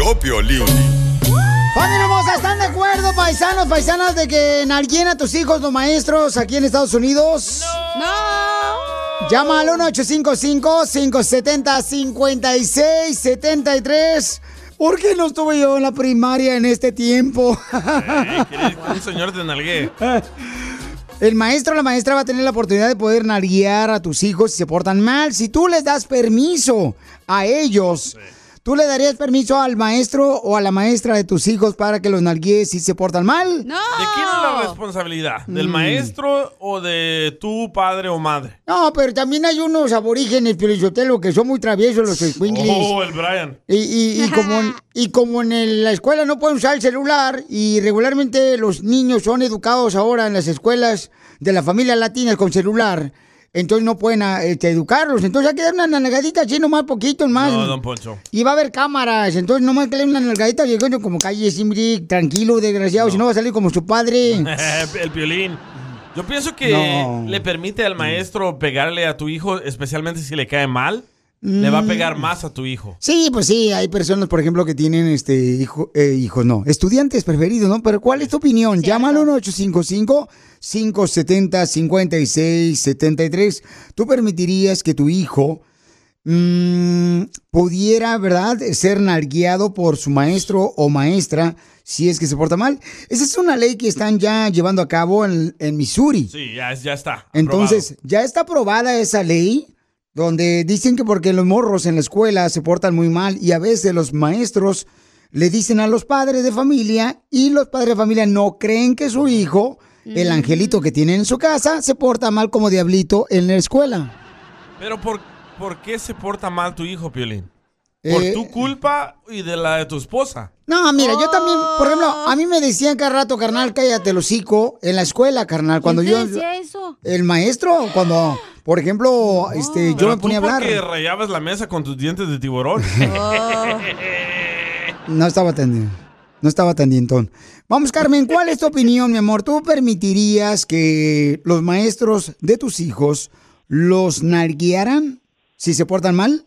Vio Piolín. Familia hermosa, ¿están de acuerdo, paisanos, paisanas, de que nalguen a tus hijos los maestros aquí en Estados Unidos? ¡No! Llama al 1-855-570-5673. ¿Por qué no estuve yo en la primaria en este tiempo? ¿Quieres que un señor te nalguee? El maestro o la maestra va a tener la oportunidad de poder nalguear a tus hijos si se portan mal. Si tú les das permiso a ellos, ¿tú le darías permiso al maestro o a la maestra de tus hijos para que los nalguees si se portan mal? ¿De quién es la responsabilidad? ¿Del Mm. maestro o de tu padre o madre? No, pero también hay unos aborígenes, Piolichotelo, que son muy traviesos los squinkles. Oh, el Brian. Y, y- y como, en- y como en el- la escuela no pueden usar el celular y regularmente los niños son educados ahora en las escuelas de la familia latina con celular, entonces no pueden ah, este, educarlos. Entonces hay que dar una nalgadita así nomás poquito más. No, don Poncho. Y va a haber cámaras, entonces nomás que le den una nalgadita y yo como calle Simbrick, tranquilo, desgraciado, si no va a salir como su padre. el violín. Yo pienso que No. le permite al maestro pegarle a tu hijo, especialmente si le cae mal. Le va a pegar Mm. más a tu hijo. Sí, pues sí, hay personas, por ejemplo, que tienen este hijo, eh, hijos, no, estudiantes preferidos, ¿no? Pero ¿cuál es tu opinión? Llámalo al 855-570-5673. ¿Tú permitirías que tu hijo mm, pudiera, verdad, ser nalgueado por su maestro o maestra si es que se porta mal? Esa es una ley que están ya llevando a cabo en, en Missouri. Sí, ya, ya está. Entonces, ya está aprobada esa ley donde dicen que porque los morros en la escuela se portan muy mal y a veces los maestros le dicen a los padres de familia y los padres de familia no creen que su hijo, el angelito que tiene en su casa, se porta mal como diablito en la escuela. Pero ¿por, ¿por qué se porta mal tu hijo, Piolín? ¿Por Eh, tu culpa y de la de tu esposa? No, mira, yo también, por ejemplo, a mí me decían cada rato, carnal, cállate el hocico en la escuela, carnal. Cuando ¿Quién te yo. decía eso? El maestro, cuando, por ejemplo, este, yo Pero me ponía a hablar. porque rayabas la mesa con tus dientes de tiburón. No estaba tan, no estaba tan dientón. Vamos, Carmen, ¿cuál es tu opinión, mi amor? ¿Tú permitirías que los maestros de tus hijos los narguearan si se portan mal?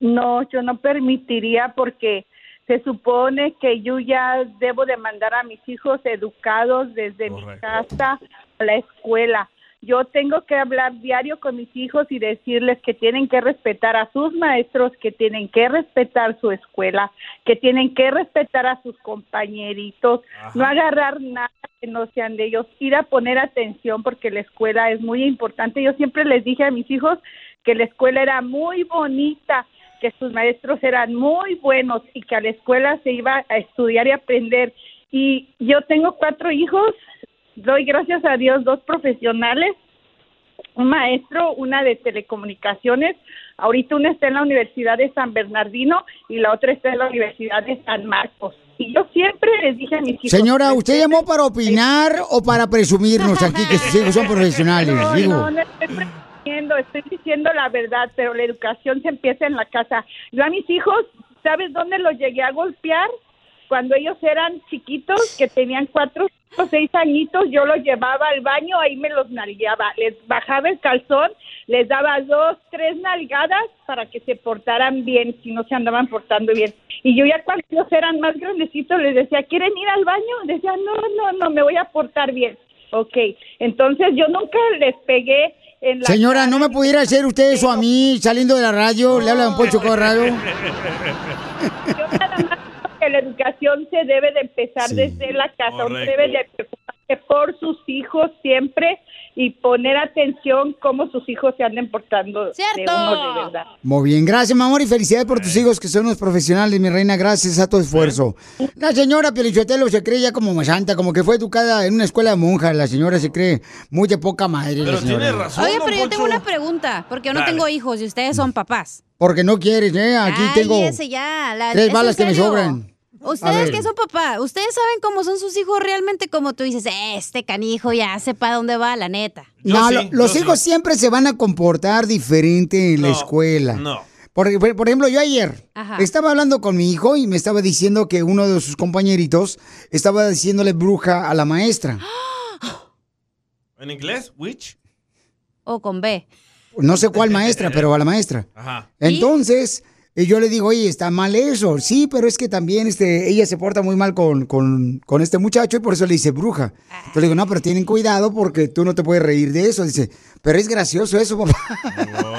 No, yo no permitiría porque se supone que yo ya debo de mandar a mis hijos educados desde mi casa a la escuela. Yo tengo que hablar diario con mis hijos y decirles que tienen que respetar a sus maestros, que tienen que respetar su escuela, que tienen que respetar a sus compañeritos, no agarrar nada que no sean de ellos, ir a poner atención porque la escuela es muy importante. Yo siempre les dije a mis hijos que la escuela era muy bonita, que sus maestros eran muy buenos y que a la escuela se iba a estudiar y aprender. Y yo tengo cuatro hijos, doy gracias a Dios dos profesionales, un maestro, una de telecomunicaciones, ahorita una está en la Universidad de San Bernardino y la otra está en la Universidad de San Marcos. Y yo siempre les dije a mis hijos... Señora, ¿usted llamó para opinar o para presumirnos aquí que sus hijos son profesionales? No, Digo. no, no estoy diciendo la verdad, pero la educación se empieza en la casa. Yo a mis hijos, ¿sabes dónde los llegué a golpear? Cuando ellos eran chiquitos, que tenían cuatro o seis añitos, yo los llevaba al baño, ahí me los nalgueaba, les bajaba el calzón, les daba dos, tres nalgadas para que se portaran bien, si no se andaban portando bien. Y yo ya cuando ellos eran más grandecitos les decía, ¿quieren ir al baño? Decían, no, no, no, me voy a portar bien. Ok, entonces yo nunca les pegué en la Señora, ¿no me pudiera hacer usted eso a mí saliendo de la radio? Le habla Don Poncho Corrado. yo nada más creo que la educación se debe de empezar desde la casa. Uno debe de por sus hijos siempre y poner atención cómo sus hijos se anden portando de uno de verdad. Muy bien, gracias, mi amor, y felicidades por tus hijos que son unos profesionales, mi reina, gracias a tu esfuerzo. La señora Pielichotelo se cree ya como santa, como que fue educada en una escuela de monjas, la señora se cree muy de poca madre. la señora. Oye, pero yo tengo una pregunta, porque yo no Dale. tengo hijos y ustedes son papás. Porque no quieres, ¿eh? Aquí tengo Cállese ya. la- tres ¿es en balas que me sobran. Ustedes que son papás, ustedes saben cómo son sus hijos realmente, como tú dices, este canijo ya sepa dónde va, la neta. No, lo- los hijos siempre se van a comportar diferente en la escuela. No. Por, por- por ejemplo, yo ayer Ajá. estaba hablando con mi hijo y me estaba diciendo que uno de sus compañeritos estaba diciéndole bruja a la maestra. ¿En inglés? ¿Witch? O con B. No sé cuál maestra, pero a la maestra. Ajá. Entonces, eh, yo le digo, oye, está mal eso. Sí, pero es que también este, ella se porta muy mal con, con, con este muchacho y por eso le dice bruja. Yo le digo, no, pero tienen cuidado porque tú no te puedes reír de eso. Dice, pero es gracioso eso, papá.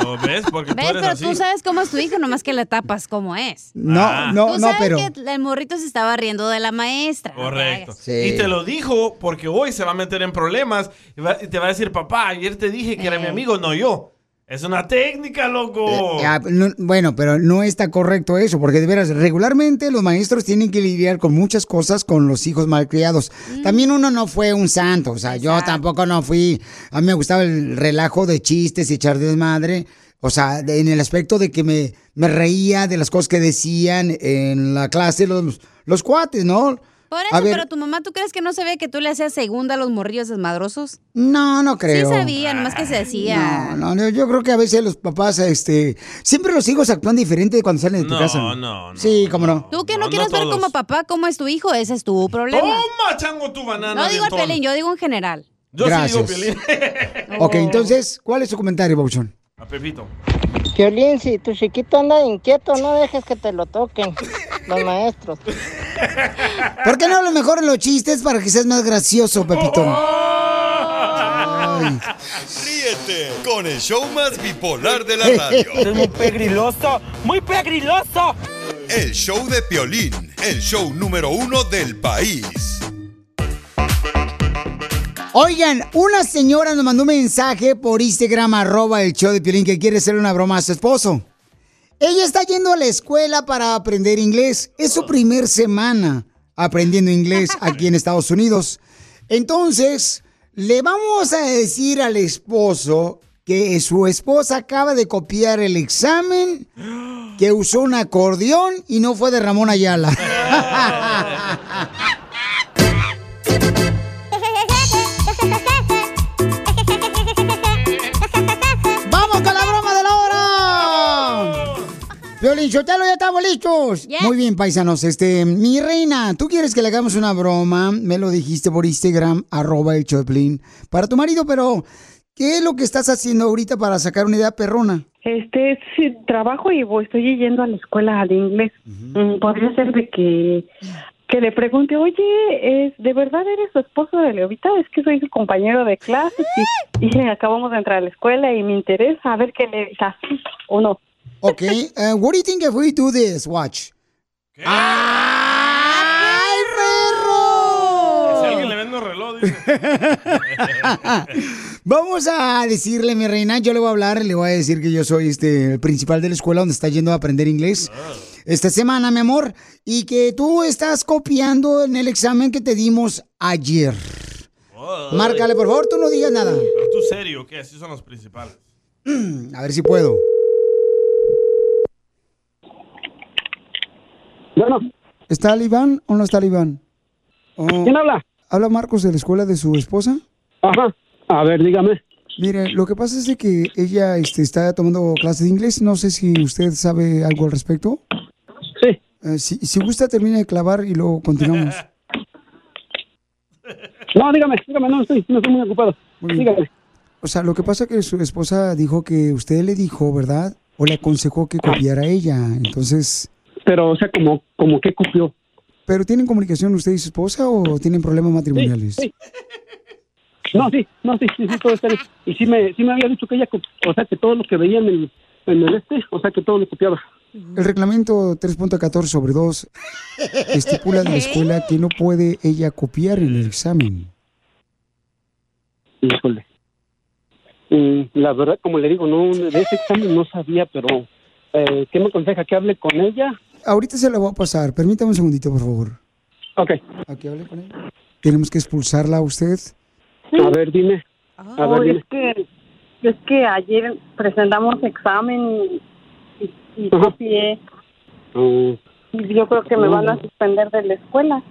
Oh, ¿Ves? Porque tú ¿Ves? eres Pero así. tú sabes cómo es tu hijo, nomás que le tapas cómo es. No, no, Tú no, sabes pero... que el morrito se estaba riendo de la maestra. no te Correcto. Y te lo dijo porque hoy se va a meter en problemas y, va- y te va a decir, papá, ayer te dije que era mi amigo, no yo. Es una técnica, loco. Ah, no, bueno, pero no está correcto eso, porque de veras, regularmente los maestros tienen que lidiar con muchas cosas con los hijos malcriados. También uno no fue un santo, o sea, yo tampoco no fui, a mí me gustaba el relajo de chistes y echar desmadre, o sea, de- en el aspecto de que me, me reía de las cosas que decían en la clase los, los cuates, ¿no? Por A eso, ver, pero tu mamá, ¿tú crees que no sabía que tú le hacías segunda a los morrillos desmadrosos? No, no creo. Sí sabía, nomás que se decía. No, no, no, yo creo que a veces los papás, este, siempre los hijos actúan diferente cuando salen de tu No, casa. no, no, Sí, cómo no. Tú que no, No, quieres no ver como papá cómo es tu hijo, ese es tu problema. Toma, chango, tu banana. no digo el pelín, yo digo en general. Yo Gracias. sí digo Piolín. Ok, entonces, ¿cuál es su comentario, Bauchón? A Pepito. Violín, si tu chiquito anda inquieto, no dejes que te lo toquen los maestros. ¿Por qué no hablas mejor en los chistes para que seas más gracioso, Pepito? Ay. Ríete con el show más bipolar de la radio. Es muy pegriloso, muy pegriloso. El show de Piolín, el show número uno del país. Oigan, una señora nos mandó un mensaje por Instagram, arroba el show de Piolín, que quiere hacerle una broma a su esposo. Ella está yendo a la escuela para aprender inglés. Es su primer semana aprendiendo inglés aquí en Estados Unidos. Entonces, le vamos a decir al esposo que su esposa acaba de copiar el examen, que usó un acordeón y no fue de Ramón Ayala. Violín Sotelo, ya estamos listos. Muy bien, paisanos. Este, mi reina, tú quieres que le hagamos una broma. Me lo dijiste por Instagram, arroba el Choplin, para tu marido, pero ¿qué es lo que estás haciendo ahorita para sacar una idea perrona? Este, sí, trabajo y voy, estoy yendo a la escuela de inglés. Mm, Podría ser de que, que le pregunte, oye, ¿es, ¿de verdad eres su esposo de Leovita? Es que soy su compañero de clases y, y acabamos de entrar a la escuela y me interesa a ver qué le dice o no. Ok, uh, what do you think if we do this? Watch. ¡Ay, perro! Si alguien le vende un reloj, dice. Vamos a decirle, mi reina, yo le voy a hablar, le voy a decir que yo soy este el principal de la escuela donde está yendo a aprender inglés esta semana, mi amor, y que tú estás copiando en el examen que te dimos ayer. Márcale, por favor, tú no digas nada. Pero tú serio, que así son los principales. A ver si puedo. ¿Está el Iván o no está el Iván? ¿Quién habla? Habla Marcos de la escuela de su esposa. Ajá. A ver, dígame. Mire, lo que pasa es de que ella este, está tomando clases de inglés. No sé si usted sabe algo al respecto. Sí. si, si gusta, termina de clavar y luego continuamos. No, dígame, dígame, no estoy, no estoy muy ocupado. Dígame. O sea, lo que pasa es que su esposa dijo que usted le dijo, ¿verdad? O le aconsejó que copiara a ella. Entonces... Pero, o sea, como, como que copió. ¿Pero tienen comunicación usted y su esposa o tienen problemas matrimoniales? Sí. No, sí, no, sí, sí, sí, todo está bien. Y sí me, sí me había dicho que ella, o sea, que todo lo que veía en el, en el este, o sea, que todo lo copiaba. el reglamento 3.14 sobre 2 estipula de la escuela que no puede ella copiar en el examen. Híjole. Mm, la verdad, como le digo, no de ese examen no sabía, pero eh, ¿qué me aconseja? ¿Que hable con ella? Ahorita se la voy a pasar. Permítame un segundito, por favor. Ok. Aquí hable con ella. Tenemos que expulsarla a usted. A ver, dime. A ver, Oh, dime. es que es que ayer presentamos examen y, y copié Mm, y yo creo que me van a suspender de la escuela.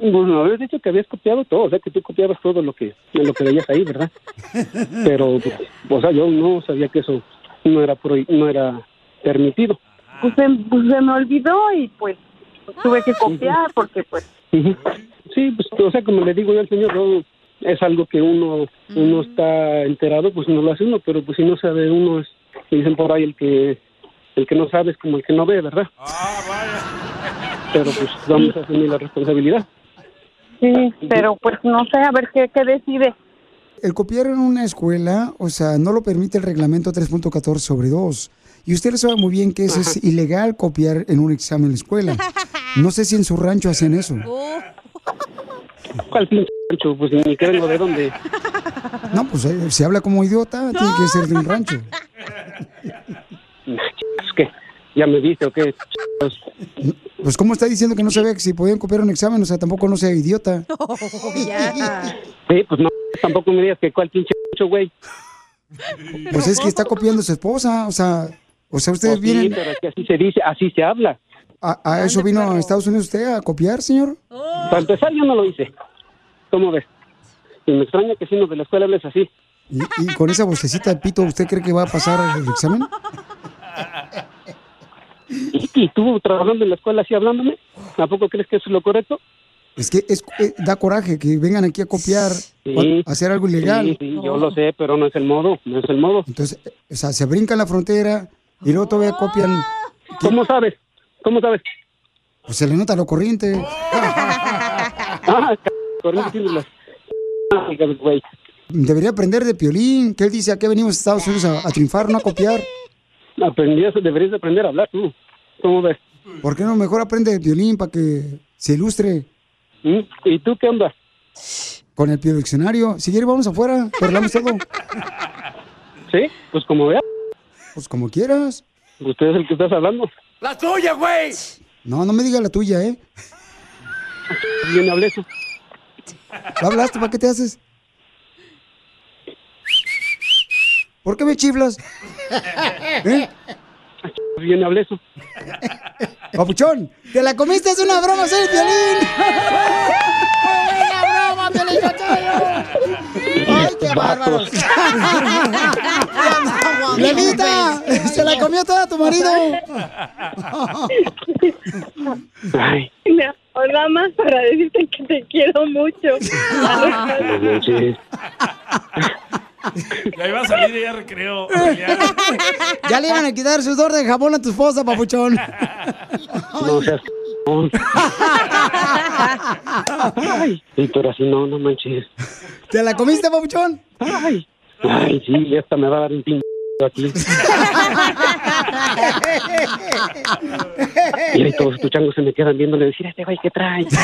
Bueno, habías dicho que habías copiado todo, o sea, que tú copiabas todo lo que lo que veías ahí, ¿verdad? Pero, pues, o sea, yo no sabía que eso no era prohi- no era permitido. Pues se, pues se me olvidó y pues, pues, tuve que copiar porque pues. Sí, pues, o sea, como le digo yo al señor, no, es algo que uno uno está enterado, pues no lo hace uno, pero pues si no sabe uno, es, dicen por ahí el que el que no sabe es como el que no ve, ¿verdad? Pero pues vamos a asumir la responsabilidad. sí, pero pues no sé, a ver qué, qué decide. El copiar en una escuela, o sea, no lo permite el reglamento 3.14 sobre 2. Y usted lo sabe muy bien que eso es ilegal copiar en un examen en la escuela. No sé si en su rancho hacen eso. ¿Cuál pinche rancho? Pues ni que vengo de dónde. No, pues eh, se habla como idiota, tiene que ser de un rancho. Es que ya me viste o qué. Pues, Pues, ¿cómo está diciendo que no sabía que si podían copiar un examen? O sea, tampoco no sea idiota. sí, pues no, tampoco me digas que cuál pinche rancho, güey. Pues es que está copiando a su esposa, o sea, o sea, ustedes Pues sí, vienen... pero es que así se dice, así se habla. A, a eso vino a Estados Unidos usted a copiar, señor. Para empezar, yo no lo hice. ¿Cómo ves? Y me extraña que si no de la escuela hables así. Y, y con esa vocecita de pito, ¿usted cree que va a pasar el examen? ¿Y, y tú trabajando en la escuela así hablándome? ¿A poco crees que eso es lo correcto? Es que es, eh, da coraje que vengan aquí a copiar, Sí. o hacer algo ilegal. Sí, sí, yo lo sé, pero no es el modo, no es el modo. Entonces, o sea, se brincan la frontera y luego todavía copian. ¿Cómo sabes? ¿Cómo sabes? Pues se le nota lo corriente. Ah, corriente. Ay, güey. Debería aprender de Piolín, que él dice, aquí venimos a Estados Unidos a, a triunfar, no a copiar. Aprendías, deberías de aprender a hablar tú. ¿Cómo ves? ¿Por qué no mejor aprende de Piolín para que se ilustre? ¿Mm? ¿Y tú qué onda? Con el Pio Diccionario. Si quiere, vamos afuera, hablamos todo. ¿Sí? Pues como veas. Pues como quieras. Usted es el que estás hablando. ¡La tuya, güey! No, no me diga la tuya, ¿eh? Bien hablé eso. ¿Lo hablaste? ¿Para qué te haces? ¿Por qué me chiflas? ¿Eh? Bien hablé eso. Papuchón, ¿te la comiste? Es una broma, soy el violín. ¡Buena broma, Piolín! ¡Ay, qué bárbaros! ¡Levita! ¡Se la comió toda tu marido! Ay, nada más para decirte que te quiero mucho. Ya iba a salir de ya recreo. Ya le iban a quitar su sudor de jabón a tu esposa, papuchón. No. Ay, pero así no, no manches. ¿Te la comiste, papuchón? Ay, ay, sí, esta me va a dar un pin aquí. Y ahí todos tus changos se me quedan viéndole decir, este güey, ¿qué trae?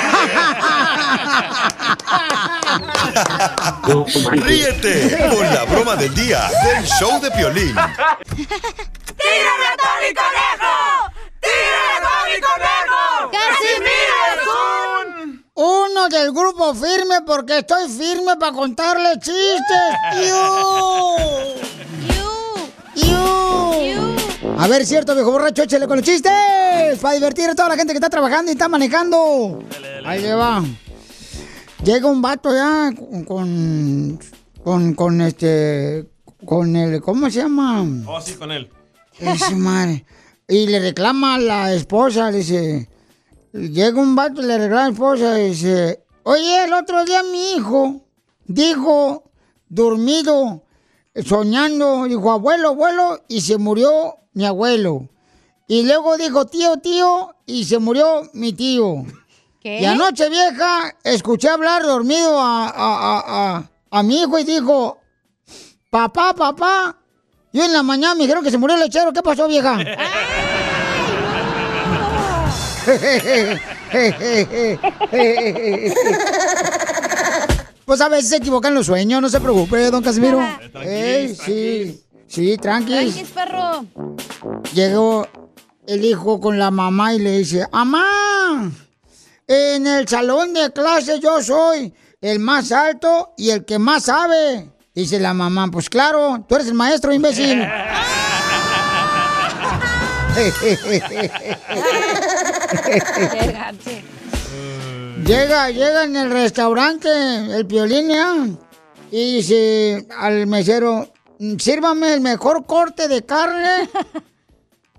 No. Ríete con la broma del día del show de Piolín. ¡Tírame a Tony Conejo! ¡Tírame a Tony Conejo! ¡Casimiro es un... Uno del grupo firme porque estoy firme para contarle chistes. ¡Yu! ¡Yu! A ver, cierto, viejo borracho, échale con los chistes. Para divertir a toda la gente que está trabajando y está manejando. Ahí le va. Llega un vato ya con, con, con, con este, con el, ¿cómo se llama? Oh, sí, con él. Ese madre. Y le reclama a la esposa, le dice, llega un vato y le reclama a la esposa y dice, oye, el otro día mi hijo dijo, dormido, soñando, dijo, abuelo, abuelo, y se murió mi abuelo. Y luego dijo, tío, tío, y se murió mi tío. ¿Qué? Y anoche vieja, escuché hablar dormido a, a, a, a, a mi hijo y dijo, papá, papá. Y en la mañana me dijeron que se murió el lechero. ¿Qué pasó, vieja? Pues a veces se equivocan los sueños, no se preocupe, don Casimiro. Ey, sí, sí, tranqui. Tranquis, perro. Llegó el hijo con la mamá y le dice, ¡Amá! En el salón de clase yo soy el más alto y el que más sabe. Dice la mamá, pues claro, tú eres el maestro, imbécil. Llega, llega en el restaurante el piolín ¿ya? y dice al mesero, sírvame el mejor corte de carne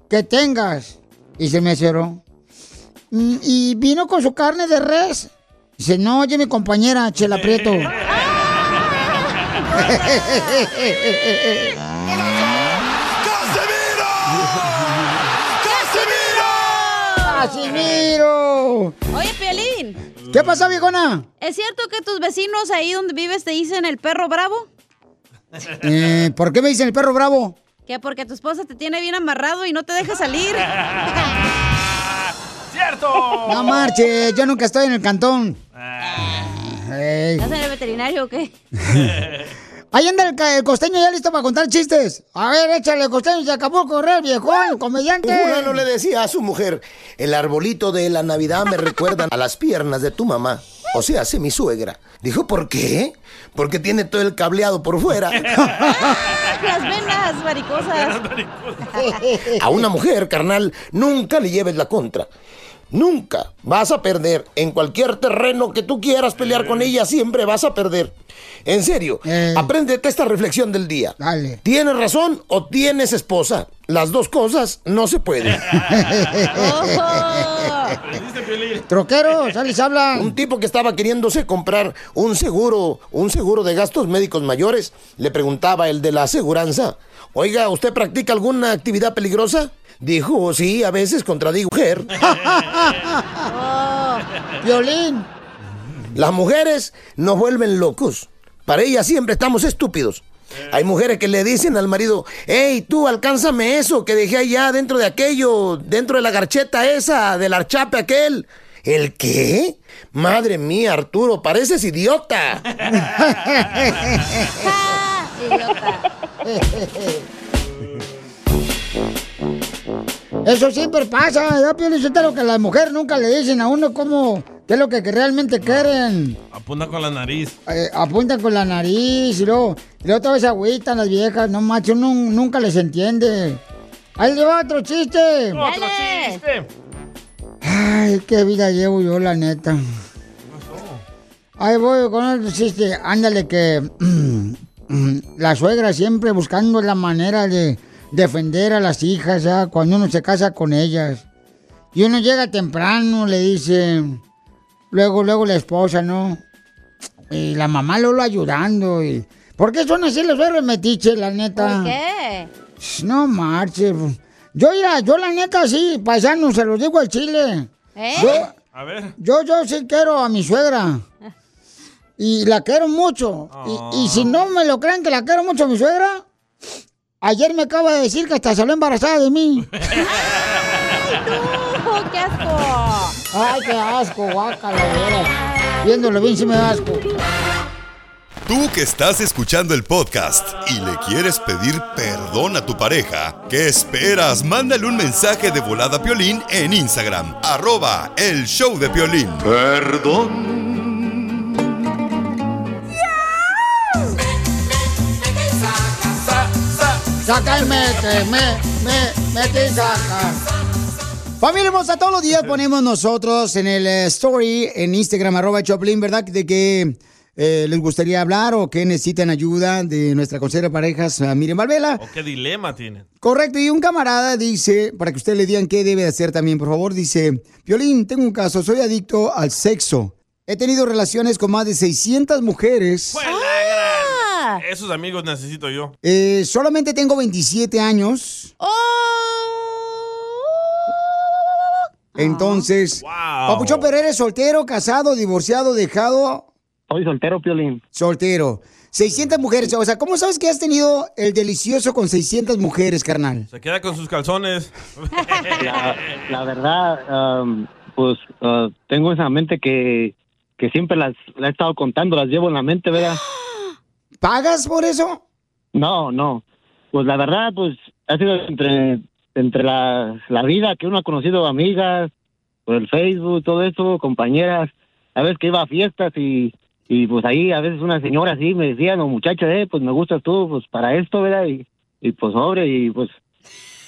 que tengas. Dice el mesero. "Mm, ¿Y vino con su carne de res? Dice, no, oye mi compañera, Chela Prieto. ¡Casimiro! Oye, Piolín. ¿Qué pasa, viejona? ¿Es cierto que tus vecinos ahí donde vives te dicen el perro bravo? Eh, ¿Por qué me dicen el perro bravo? Que porque tu esposa te tiene bien amarrado y no te deja salir. ¡Cierto! No marche, yo nunca estoy en el cantón. Ey. ¿Estás en el veterinario o qué? Ahí anda el, el costeño ya listo para contar chistes. A ver, échale costeño, se acabó de correr, viejón, comediante. Un fulano le decía a su mujer, el arbolito de la Navidad me recuerda a las piernas de tu mamá. O sea, hace mi suegra. Dijo, ¿por qué? Porque tiene todo el cableado por fuera. Las venas varicosas. A una mujer, carnal, nunca le lleves la contra. Nunca vas a perder. En cualquier terreno que tú quieras pelear con ella, siempre vas a perder. En serio, apréndete esta reflexión del día. ¿Tienes razón o tienes esposa? Las dos cosas no se pueden. Troquero, sales habla. Un tipo que estaba queriéndose comprar un seguro, un seguro de gastos médicos mayores, le preguntaba el de la aseguranza, oiga, ¿usted practica alguna actividad peligrosa? Dijo, sí, a veces contradigo mujer. Violín. Las mujeres nos vuelven locos. Para ellas siempre estamos estúpidos. Hay mujeres que le dicen al marido, hey, tú alcánzame eso que dejé allá dentro de aquello, dentro de la garcheta esa, del archape aquel. ¿El qué? Madre mía, Arturo, pareces idiota. Eso siempre pasa, yo pienso que las mujeres nunca le dicen a uno cómo, qué es lo que, realmente quieren. Apunta con la nariz. Eh, apuntan con la nariz y luego, y luego otra vez agüitan las viejas, no macho, uno nunca les entiende. Ahí le va otro chiste. Otro chiste. Ay, qué vida llevo yo, la neta. Ahí voy con otro chiste. Ándale que la suegra siempre buscando la manera de defender a las hijas ya cuando uno se casa con ellas. Y uno llega temprano, le dice, luego, luego la esposa, ¿no? Y la mamá lo ayudando. Y, ¿Por qué son así los suegros metiches, la neta? ¿Por qué? No marches. Yo, mira, yo la neta sí, paisano, se lo digo al chile. ¿Eh? Yo, A ver. yo, yo sí quiero a mi suegra. Y la quiero mucho. Y, y si no me lo creen que la quiero mucho a mi suegra, ayer me acaba de decir que hasta salió embarazada de mí. ¡Qué asco! Ay, qué asco, veras. Viéndolo bien sí me da asco. Tú que estás escuchando el podcast y le quieres pedir perdón a tu pareja, ¿qué esperas? Mándale un mensaje de volada a Piolín en Instagram, arroba el show de Piolín. Perdón. Saca y mete, me, me, mete y saca. Familia hermosa, todos los días ponemos nosotros en el eh, story, en Instagram, arroba Choplin, ¿verdad? De que eh, les gustaría hablar o que necesitan ayuda de nuestra consejera de parejas, Miriam Valvela. ¿O qué dilema tienen? Correcto, y un camarada dice, para que ustedes le digan qué debe hacer también, por favor, dice, Violín, tengo un caso, soy adicto al sexo. He tenido relaciones con más de 600 mujeres. Esos amigos necesito yo. Eh, solamente tengo 27 años. Entonces, Papuchón Pereira es soltero, casado, divorciado, dejado. Soy soltero, Piolín. Soltero. 600 mujeres. O sea, ¿cómo sabes que has tenido el delicioso con 600 mujeres, carnal? Se queda con sus calzones. La, la verdad, um, pues ah, tengo esa mente que, que siempre las la he estado contando, las llevo en la mente, ¿verdad? ¿Pagas por eso? No, no. Pues la verdad, pues ha sido entre, entre la, la vida que uno ha conocido amigas, por el Facebook, todo eso, compañeras. A veces que iba a fiestas y, y pues ahí a veces una señora así me decía, no muchacho, eh, pues me gustas tú, pues para esto, ¿verdad? Y, y pues sobre, y pues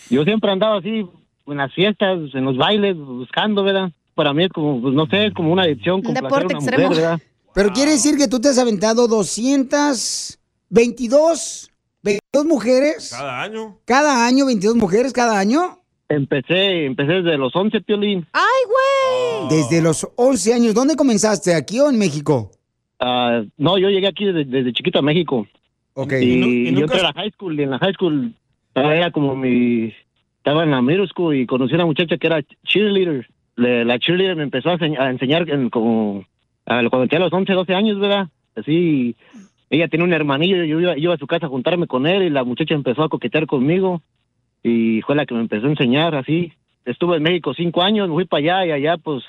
yo siempre andaba así en las fiestas, en los bailes, buscando, ¿verdad? Para mí es como, pues no sé, es como una adicción, a una mujer, ¿verdad? Pero quiere decir que tú te has aventado 222, 22 mujeres. Cada año. Cada año, 22 mujeres cada año. Empecé, empecé desde los 11, Piolín. ¡Ay, güey! Desde los 11 años. ¿Dónde comenzaste? ¿Aquí o en México? Ah, no, yo llegué aquí desde, desde chiquito a México. Ok. Y, ¿Y yo nunca- entré a la high school, y en la high school era como mi... Estaba en la middle school y conocí a una muchacha que era cheerleader. Le- la cheerleader me empezó a, enseñ- a enseñar en como... a- cuando tenía los 11, 12 años, ¿verdad? Así... Ella tenía un hermanillo, yo iba, yo iba a su casa a juntarme con él y la muchacha empezó a coquetear conmigo y fue la que me empezó a enseñar así. Estuve en México cinco años, me fui para allá y allá pues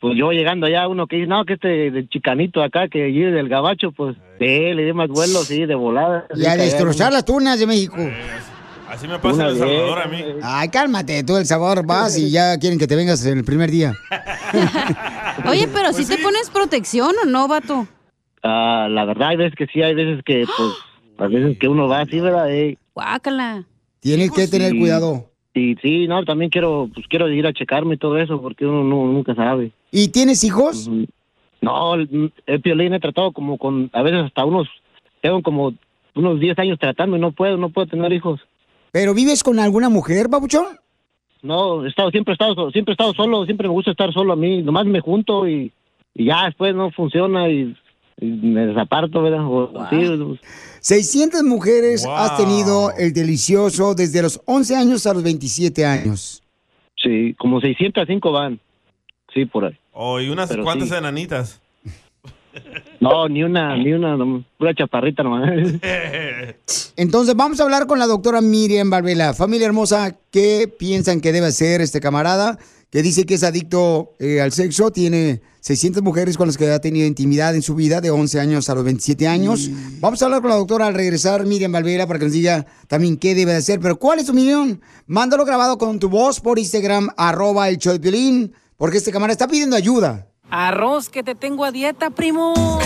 pues yo llegando allá, uno que dice, no, que este de chicanito acá, que allí del gabacho, pues, sí, le di más vuelo, sí, de volada. Y a destrozar las tunas de México. Así me pasa en El Salvador a mí. Ay, cálmate, tú El Salvador vas y ya quieren que te vengas en el primer día. Oye, pero Pues si te pones protección o no, vato. Ah, la verdad, hay veces que sí, hay veces que, pues, a veces que uno va así, ¿verdad? Eh, Guácala. Tienes que tener cuidado. Y sí, no, también quiero, pues, quiero ir a checarme y todo eso, porque uno no, nunca sabe. ¿Y tienes hijos? No, el, el piolín he tratado como con, a veces hasta unos, tengo como unos 10 años tratando y no puedo, no puedo tener hijos. ¿Pero vives con alguna mujer, babuchón? No, he estado, siempre he estado, siempre he estado solo, siempre me gusta estar solo a mí, nomás me junto y, y ya después no funciona y, y me desaparto, ¿verdad? O- sí, 600 mujeres Wow. has tenido el delicioso desde los 11 años a los 27 años. sí, como 605 van, sí, por ahí. Oh, y unas Pero cuantas sí. enanitas. No, ni una, ni una, no, pura chaparrita nomás. Entonces vamos a hablar con la doctora Miriam Barbela. Familia hermosa, ¿qué piensan que debe hacer este camarada que dice que es adicto eh, al sexo? Tiene 600 mujeres con las que ha tenido intimidad en su vida de 11 años a los 27 años. Vamos a hablar con la doctora al regresar, Miriam Barbela, para que nos diga también qué debe de hacer. Pero ¿cuál es tu opinión? Mándalo grabado con tu voz por Instagram, arroba el show de Piolín, porque este camarada está pidiendo ayuda. Arroz que te tengo a dieta, primo.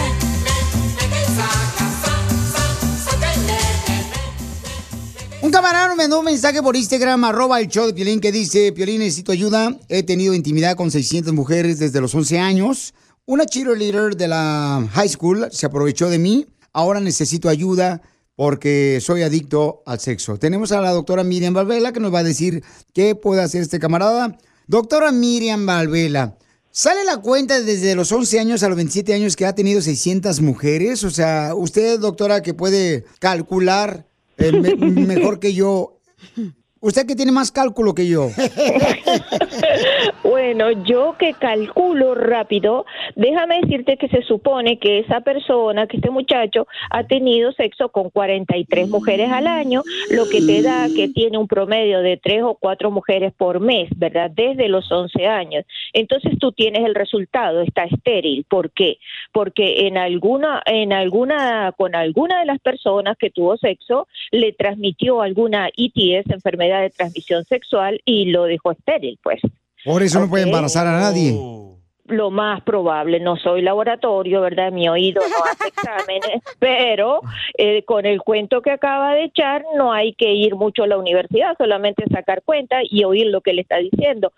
Un camarada me mandó un mensaje por Instagram, arroba el show de Piolín, que dice, Piolín, necesito ayuda. He tenido intimidad con 600 mujeres desde los 11 años. Una cheerleader de la high school se aprovechó de mí. Ahora necesito ayuda porque soy adicto al sexo. Tenemos a la doctora Miriam Valvela que nos va a decir qué puede hacer este camarada. Doctora Miriam Valvela, ¿sale la cuenta desde los 11 años a los 27 años que ha tenido 600 mujeres? O sea, usted, doctora, que puede calcular eh, me- mejor que yo. Usted que tiene más cálculo que yo. Bueno, yo que calculo rápido, déjame decirte que se supone que esa persona, que este muchacho, ha tenido sexo con 43 mujeres al año, lo que te da que tiene un promedio de 3 o 4 mujeres por mes, ¿verdad? Desde los 11 años. Entonces tú tienes el resultado, está estéril. ¿Por qué? Porque en alguna, en alguna, con alguna de las personas que tuvo sexo, le transmitió alguna ITS, enfermedad de transmisión sexual, y lo dejó estéril, pues. Por eso no puede embarazar a nadie. Lo más probable, no soy laboratorio, ¿verdad? Mi oído no hace exámenes, pero eh, con el cuento que acaba de echar no hay que ir mucho a la universidad, solamente sacar cuenta y oír lo que le está diciendo.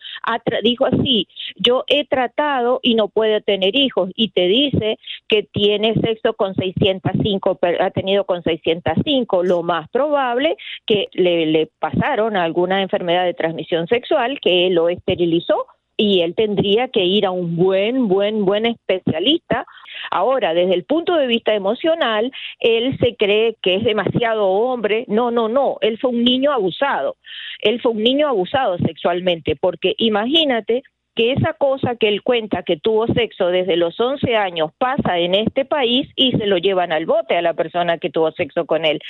Dijo así, yo he tratado y no puedo tener hijos y te dice que tiene sexo con 605, per- ha tenido con 605, lo más probable que le, le pasaron alguna enfermedad de transmisión sexual que lo esterilizó y él tendría que ir a un buen, buen, buen especialista. Ahora, desde el punto de vista emocional, él se cree que es demasiado hombre. No, no, no, él fue un niño abusado. Él fue un niño abusado sexualmente, porque imagínate que esa cosa que él cuenta que tuvo sexo desde los 11 años pasa en este país y se lo llevan al bote a la persona que tuvo sexo con él.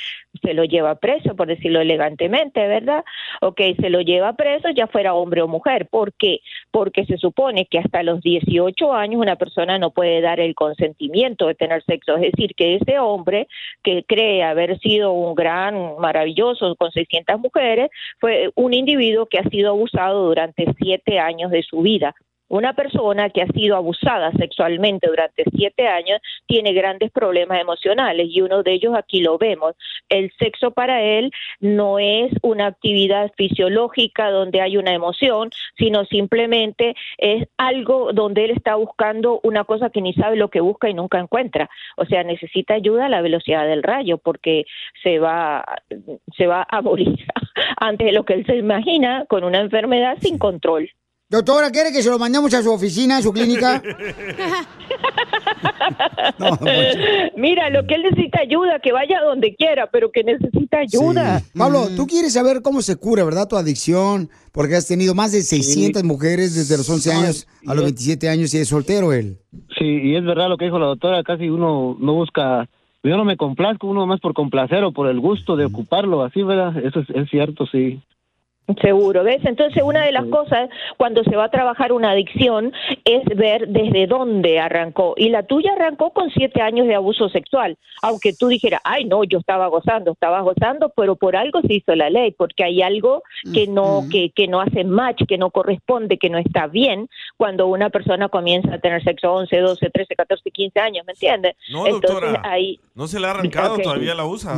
Se lo lleva preso, por decirlo elegantemente, ¿verdad? Ok, se lo lleva preso ya fuera hombre o mujer. ¿Por qué? Porque se supone que hasta los 18 años una persona no puede dar el consentimiento de tener sexo. Es decir, que ese hombre que cree haber sido un gran, maravilloso, con 600 mujeres, fue un individuo que ha sido abusado durante siete años de su vida. Una persona que ha sido abusada sexualmente durante siete años tiene grandes problemas emocionales y uno de ellos aquí lo vemos. El sexo para él no es una actividad fisiológica donde hay una emoción, sino simplemente es algo donde él está buscando una cosa que ni sabe lo que busca y nunca encuentra. O sea, necesita ayuda a la velocidad del rayo porque se va, se va a morir antes de lo que él se imagina con una enfermedad sin control. Doctora, ¿quiere que se lo mandemos a su oficina, a su clínica? Mira, lo que él necesita ayuda, que vaya donde quiera, pero que necesita ayuda. Pablo, tú quieres saber cómo se cura, ¿verdad? Tu adicción, porque has tenido más de 600 mujeres desde los 11 años a los 27 años y es soltero él. Sí, y es verdad lo que dijo la doctora, casi uno no busca, yo no me complazco, uno más por complacer o por el gusto de ocuparlo, así, ¿verdad? Eso es, es cierto, sí. Seguro, ¿ves? Entonces, una de las cosas cuando se va a trabajar una adicción es ver desde dónde arrancó. Y la tuya arrancó con siete años de abuso sexual. Aunque tú dijeras, ay, no, yo estaba gozando, estaba gozando, pero por algo se hizo la ley, porque hay algo que no, que, que no hace match, que no corresponde, que no está bien cuando una persona comienza a tener sexo 11, 12, 13, 14, 15 años, ¿me entiendes? No, Entonces, doctora. ahí. No se le ha arrancado, todavía la usa.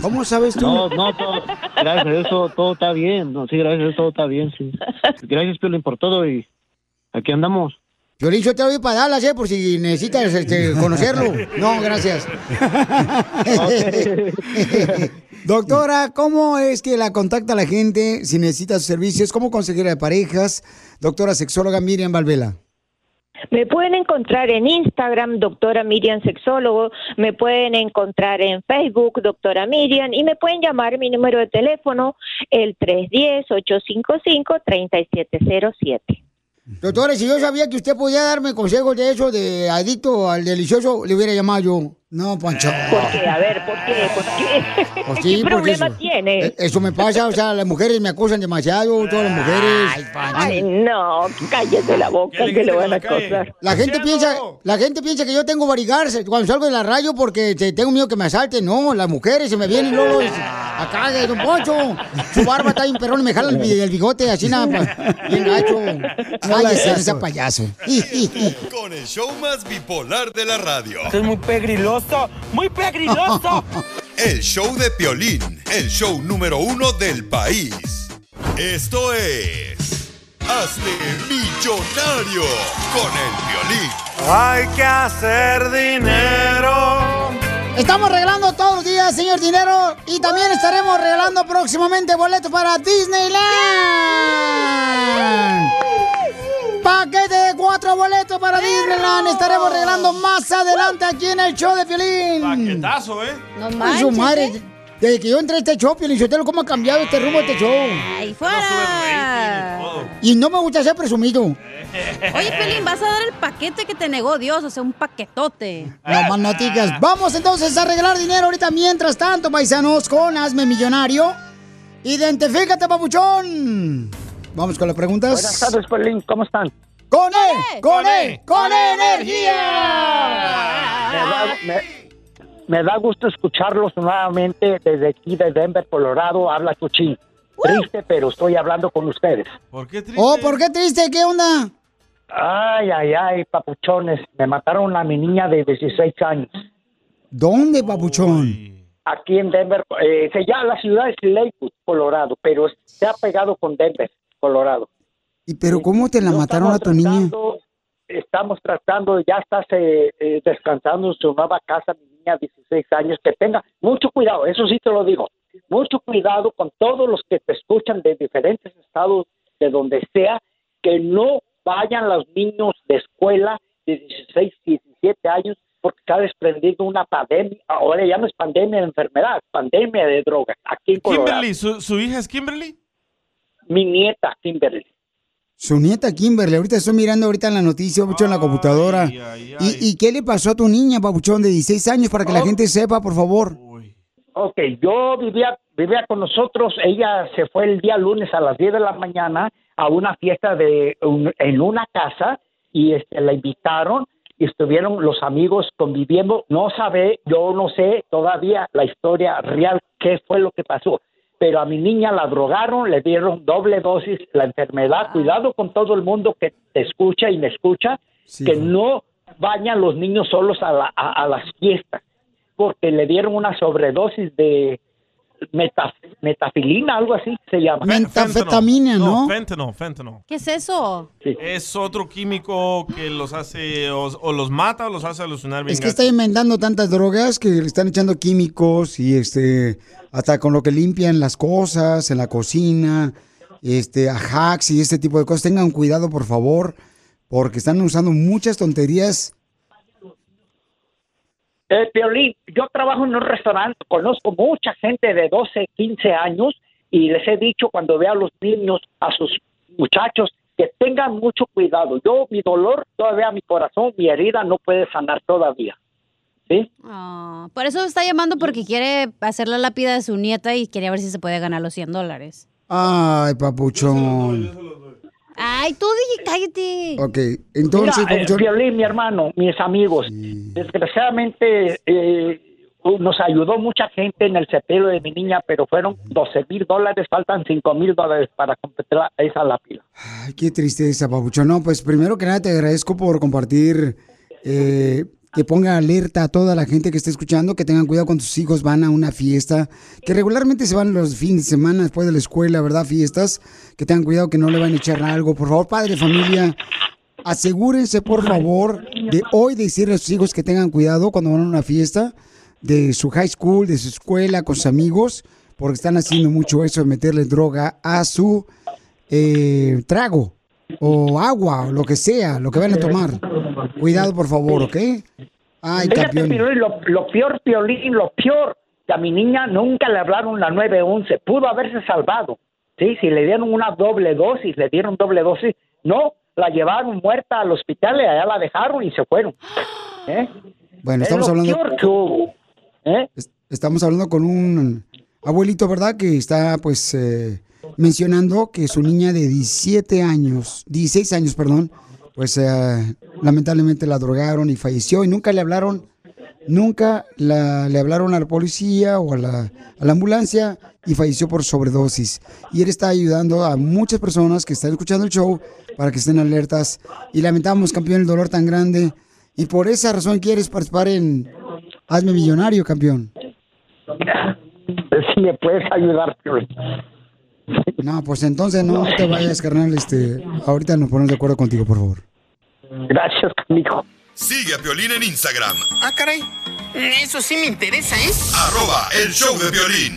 ¿Cómo sabes tú? No, no, todo, gracias a eso todo está bien, no, sí, gracias todo está bien, sí. Gracias, Piolín, por todo y aquí andamos. Yo yo te voy para Dallas, ¿eh? Por si necesitas este, conocerlo. No, gracias. Doctora, ¿cómo es que la contacta la gente si necesita sus servicios? ¿Cómo consejera de parejas? Doctora sexóloga Miriam Valvela. Me pueden encontrar en Instagram, doctora Miriam Sexólogo, me pueden encontrar en Facebook, doctora Miriam, y me pueden llamar mi número de teléfono, el 310-855-3707. Doctora, si yo sabía que usted podía darme consejos de eso, de adicto al delicioso, le hubiera llamado yo. No, Pancho. ¿Por qué? A ver, ¿por qué? ¿Por qué? Pues sí, ¿Qué porque problema eso- tiene? eh, Eso me pasa, o sea, las mujeres me acusan demasiado, todas las mujeres. Ay, no, cállate la boca que le van a acosar. La gente piensa, la gente piensa que yo tengo varigarse cuando salgo de la radio porque te- tengo miedo que me asalten. No, las mujeres se me vienen luego y acá de Don Poncho. Su barba está bien perrón y me jala el, el bigote así nada, bien gacho. Ay, ese payaso. Con el show más bipolar de la radio. Esto es muy pegriloso, muy pegriloso. El show de Piolín, el show número uno del país. Esto es... Hazte millonario con el Piolín. Hay que hacer dinero. Estamos regalando todos los días, señor Dinero, y también estaremos regalando próximamente boletos para Disneyland. Paquete de cuatro boletos para Disneyland. Estaremos regalando más adelante aquí en el show de Piolín. Paquetazo, ¿eh? No manches, su madre. ¿eh? Desde que yo entré a este show, Piolín, Sotelo, ¿cómo ha cambiado este rumbo de este show? ¡Ahí fuera! Y no me gusta ser presumido. Oye, Pelín, vas a dar el paquete que te negó Dios, o sea, un paquetote. No más. Vamos entonces a regalar dinero ahorita. Mientras tanto, paisanos, con Hazme Millonario. Identifícate, papuchón. Vamos con las preguntas. Buenas tardes, Pelín. ¿Cómo están? ¡Con él! ¡Con él! ¡Con energía! Me da, me- me da gusto escucharlos nuevamente desde aquí de Denver, Colorado. Habla Chuchín. Triste, pero estoy hablando con ustedes. ¿Por qué triste? Oh, ¿por qué triste? ¿Qué onda? Ay, ay, ay, papuchones. Me mataron a mi niña de 16 años. ¿Dónde, papuchón? Aquí en Denver. Eh, se llama, la ciudad es Lakewood, Colorado, pero se ha pegado con Denver, Colorado. ¿Y pero cómo te la mataron a tu niña? Estamos tratando, ya estás eh, eh, descansando en su nueva casa, mi niña de 16 años, que tenga mucho cuidado, eso sí te lo digo, mucho cuidado con todos los que te escuchan de diferentes estados, de donde sea, que no vayan los niños de escuela de 16, 17 años, porque se ha desprendido una pandemia, ahora ya no es pandemia de enfermedad, pandemia de drogas, aquí en Colorado. Kimberly, ¿su, su hija es Kimberly? Mi nieta, Kimberly. Su nieta Kimberly, ahorita estoy mirando ahorita en la noticia, Papuchón, en la computadora. ¿Y, y qué le pasó a tu niña, Papuchón, de 16 años, para que la Oh. gente sepa, por favor? Ok, yo vivía, vivía con nosotros, ella se fue el día lunes a las 10 de la mañana a una fiesta de un- en una casa y este, la invitaron y estuvieron los amigos conviviendo. No sabe, yo no sé todavía la historia real, qué fue lo que pasó. Pero a mi niña la drogaron, le dieron doble dosis la enfermedad. Cuidado con todo el mundo que te escucha y me escucha, que no vayan los niños solos a, la- a- a las fiestas porque le dieron una sobredosis de meta- metafilina, algo así se llama. Metafetamina, ¿no? fentanyl, fentanyl. ¿Qué es eso? Es otro químico que los hace o, o los mata o los hace alucinar bien Es que gacho. está inventando tantas drogas que le están echando químicos y este hasta con lo que limpian las cosas en la cocina, este ajax y este tipo de cosas. Tengan cuidado, por favor, porque están usando muchas tonterías. Eh, Piolín, yo trabajo en un restaurante, conozco mucha gente de 12, 15 años y les he dicho cuando veo a los niños, a sus muchachos, que tengan mucho cuidado. Yo, mi dolor, todavía mi corazón, mi herida no puede sanar todavía. ¿Sí? Ah, por eso está llamando porque quiere hacer la lápida de su nieta y quería ver si se puede ganar los 100 dólares. Ay, papuchón. Ay, tú dije, cállate. Ok, entonces, Mira, eh. Piolín, mi hermano, mis amigos, desgraciadamente eh, nos ayudó mucha gente en el sepelio de mi niña, pero fueron 12 mil dólares, faltan 5 mil dólares para completar esa lápida. Ay, qué tristeza, papuchón. No, pues primero que nada te agradezco por compartir, eh, que ponga alerta a toda la gente que está escuchando, que tengan cuidado cuando sus hijos van a una fiesta, que regularmente se van los fines de semana después de la escuela, ¿verdad? Fiestas, que tengan cuidado que no le van a echar algo. Por favor, padre familia, asegúrense, por favor, de hoy decirle a sus hijos que tengan cuidado cuando van a una fiesta de su high school, de su escuela, con sus amigos, porque están haciendo mucho eso de meterle droga a su eh, trago o agua o lo que sea, lo que van a tomar. Cuidado, por favor, ¿ok? Ay, Fíjate, campeón. Piolín, lo, lo peor, Piolín, lo peor, que a mi niña nunca le hablaron la 911, pudo haberse salvado. Sí, si le dieron una doble dosis, le dieron doble dosis, no, la llevaron muerta al hospital y allá la dejaron y se fueron. ¿Eh? Bueno, Es estamos hablando, peor. ¿Eh? es- estamos hablando con un abuelito, ¿verdad? Que está, pues, eh, mencionando que su niña de 17 años, 16 años, perdón, pues, eh, lamentablemente la drogaron y falleció y nunca le hablaron, nunca la- le hablaron a la policía o a la, a la ambulancia y falleció por sobredosis. Y él está ayudando a muchas personas que están escuchando el show para que estén alertas. Y lamentamos, campeón, el dolor tan grande. Y por esa razón quieres participar en Hazme Millonario, campeón. Si me puedes ayudar. No, pues entonces no te vayas, carnal. Este, ahorita nos ponemos de acuerdo contigo, por favor. Gracias, canijo. Sigue a Piolín en Instagram, Ah, caray. Eso sí me interesa, ¿eh? arroba el show de violín.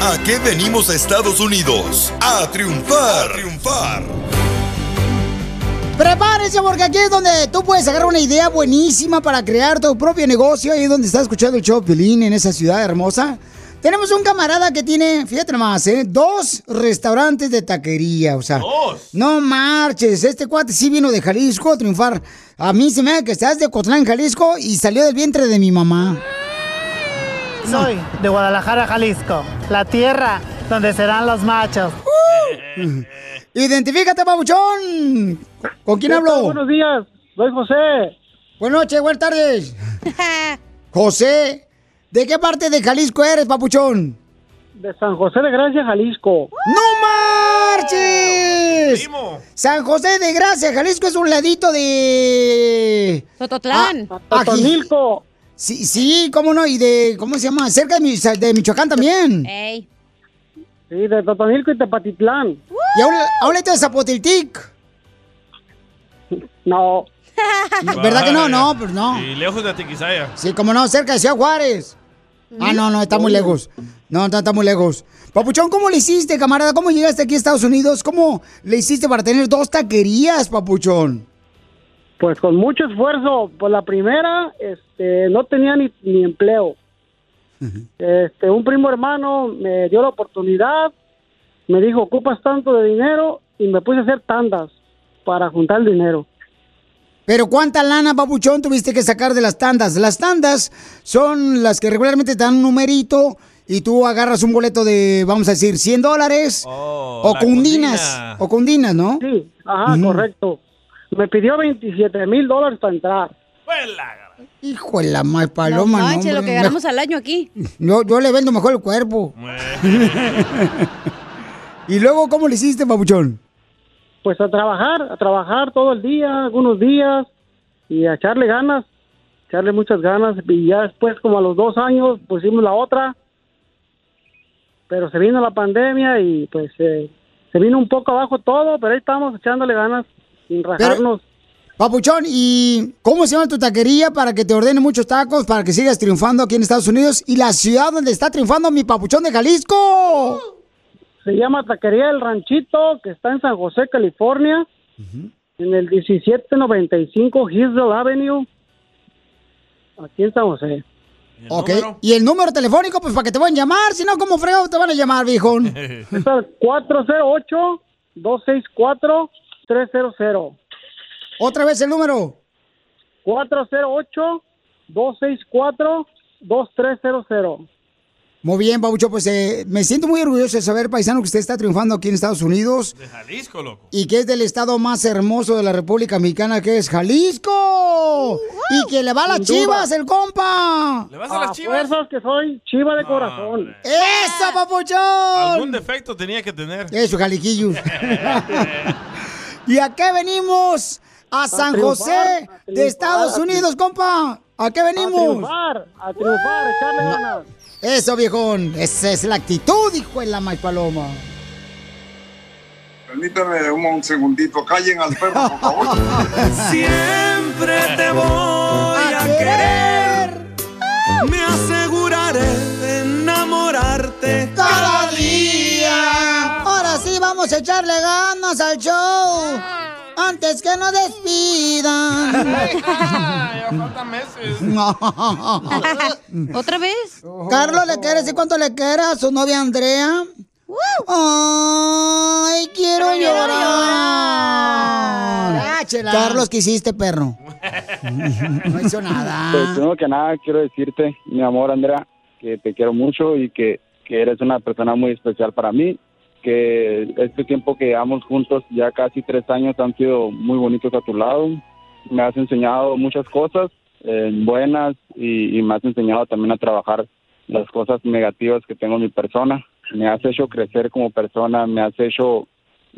¿A qué venimos a Estados Unidos? A triunfar. A triunfar. Prepárense porque aquí es donde tú puedes agarrar una idea buenísima para crear tu propio negocio. Ahí es donde estás escuchando el show Piolín en esa ciudad hermosa. Tenemos un camarada que tiene, fíjate nomás, ¿eh? dos restaurantes de taquería. O sea, no marches. Este cuate sí vino de Jalisco a triunfar. A mí se me da que estás de Cotlán, Jalisco y salió del vientre de mi mamá. Soy de Guadalajara, Jalisco, la tierra donde serán los machos. Identifícate, pabuchón. ¿Con quién ¿Qué hablo? Buenos días, soy José. Buenas noches, buenas tardes. José, ¿de qué parte de Jalisco eres, papuchón? De San José de Gracia, Jalisco. ¡No marches! San José de Gracia, Jalisco es un ladito de... Tototlán. Ah, Totonilco. Sí, sí, cómo no, y de, ¿cómo se llama? Cerca de, Mi- de Michoacán también. Ey. Sí, de Totonilco y Tepatitlán. ¿Y ahora, de Zapotiltic? No. ¿Verdad que no? No, pues no. Y lejos de Tiquisaya. Sí, como no, cerca de Ciudad Juárez. Ah, no, no, está muy lejos. No, está, está muy lejos. Papuchón, ¿cómo le hiciste, camarada? ¿Cómo llegaste aquí a Estados Unidos? ¿Cómo le hiciste para tener dos taquerías, papuchón? Pues con mucho esfuerzo. Pues la primera, este, no tenía ni, ni empleo. Este, un primo hermano me dio la oportunidad, me dijo, ocupas tanto de dinero y me puse a hacer tandas para juntar el dinero. Pero ¿cuánta lana, papuchón, tuviste que sacar de las tandas? Las tandas son las que regularmente te dan un numerito y tú agarras un boleto de, vamos a decir, 100 dólares o la cundinas. cundina. O cundinas, ¿no? Sí, ajá, correcto. Me pidió 27 mil dólares para entrar. Hijo de la mal paloma, no no, manches, lo que ganamos al año aquí. Yo, yo le vendo mejor el cuerpo. y luego, ¿cómo le hiciste, papuchón? Pues a trabajar, a trabajar todo el día, algunos días, y a echarle ganas, echarle muchas ganas. Y ya después, como a los dos años, pusimos la otra. Pero se vino la pandemia y pues eh, se vino un poco abajo todo, pero ahí estamos echándole ganas, sin rajarnos. Papuchón, ¿y cómo se llama tu taquería para que te ordene muchos tacos, para que sigas triunfando aquí en Estados Unidos y la ciudad donde está triunfando mi papuchón de Jalisco? Se llama Taquería El Ranchito, que está en San José, California, uh -huh. en el 1795 Hillsdale Avenue, aquí en San José. ¿Y ok, y el número telefónico, pues para que te van a llamar, si no, ¿cómo fregado te van a llamar, viejón? es al 408 264 300. Otra vez el número. 408-264-2300. Muy bien, Babucho, pues eh, me siento muy orgulloso de saber, paisano, que usted está triunfando aquí en Estados Unidos. De Jalisco, loco. Y que es del estado más hermoso de la República Mexicana, que es Jalisco. Y que le va a las chivas, el compa. ¿Le vas a, las chivas? Fuerzas que soy chiva de corazón. ¡Eso, papuchón! Algún defecto tenía que tener. Eso, jaliquillos. ¿Y a qué venimos? A San triunfar, José a de triunfar, Estados Unidos, compa. ¿A qué A venimos? triunfar, a triunfar, a echarle ganas. Eso, viejón. Esa es la actitud, hijo de la May Paloma. Permítame un, un segundito, callen al perro, por favor. Siempre te voy a querer. Me aseguraré de enamorarte sí vamos a echarle ganas al show. Antes que nos despidan. ya faltan meses. ¿Otra vez? Carlos, ¿le quiere decir cuánto le quiere a su novia Andrea? Ay, quiero llorar. Carlos, ¿qué hiciste, perro? No hizo nada. Pues primero que nada quiero decirte, mi amor Andrea, que te quiero mucho y que, que eres una persona muy especial para mí, que este tiempo que llevamos juntos, ya casi tres años, han sido muy bonitos a tu lado. Me has enseñado muchas cosas eh, buenas y, y me has enseñado también a trabajar las cosas negativas que tengo en mi persona. Me has hecho crecer como persona, me has hecho,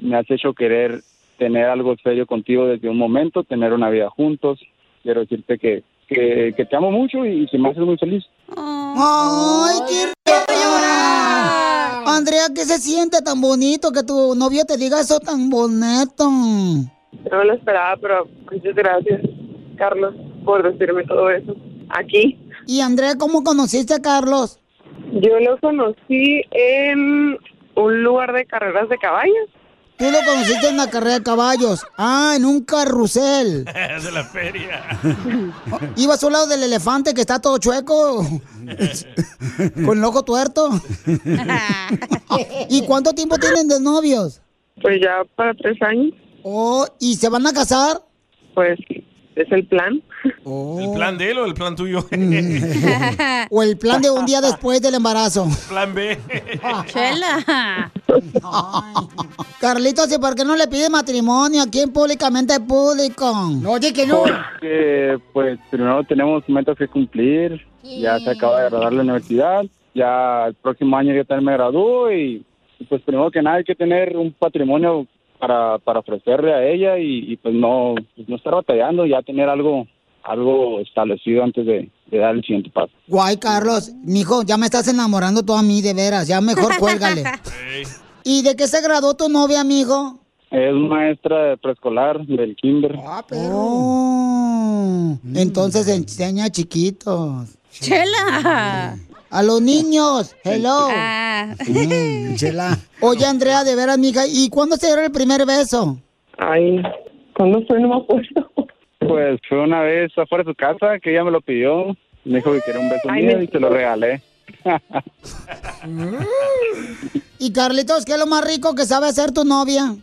me has hecho querer tener algo serio contigo desde un momento, tener una vida juntos. Quiero decirte que, que, que te amo mucho y que me haces muy feliz. Ay, quiero llorar. Andrea, ¿qué se siente tan bonito que tu novio te diga eso tan bonito? No lo esperaba, pero muchas gracias, Carlos, por decirme todo eso. Aquí. Y Andrea, ¿cómo conociste a Carlos? Yo lo conocí en un lugar de carreras de caballos. Tú lo conociste en una carrera de caballos. Ah, en un carrusel. De la feria. ¿Ibas a un lado del elefante que está todo chueco? Con el ojo tuerto. ¿Y cuánto tiempo tienen de novios? Pues ya para tres años. Oh, ¿y se van a casar? Pues es el plan. ¿El plan de él o el plan tuyo? ¿O el plan de un día después del embarazo? plan B. Chela. Carlitos, ¿y por qué no le pide matrimonio aquí en públicamente público? No, oye que no. Porque, pues, primero tenemos metas que cumplir. Ya se acaba de graduar la universidad. Ya el próximo año yo también me gradúo y, y, pues, primero que nada hay que tener un patrimonio para, para ofrecerle a ella y, y, pues, no, pues, no estar batallando, ya tener algo algo establecido antes de, de dar el siguiente paso. Guay, Carlos. Mijo, ya me estás enamorando tú a mí, de veras. Ya mejor cuélgale. ¿Y de qué se graduó tu novia, amigo? Es maestra de preescolar del kinder. Oh, entonces enseña a chiquitos. Chela. A los niños. Hello. Ah. Mm, chela. Oye, Andrea, de veras, mija, ¿y cuándo se dio el primer beso? Ay, ¿cuándo fue? No me acuerdo. Pues fue una vez afuera de su casa que ella me lo pidió. Me dijo que quería un beso Ay, mío me- y se lo regalé. Y Carlitos, ¿qué es lo más rico que sabe hacer tu novia?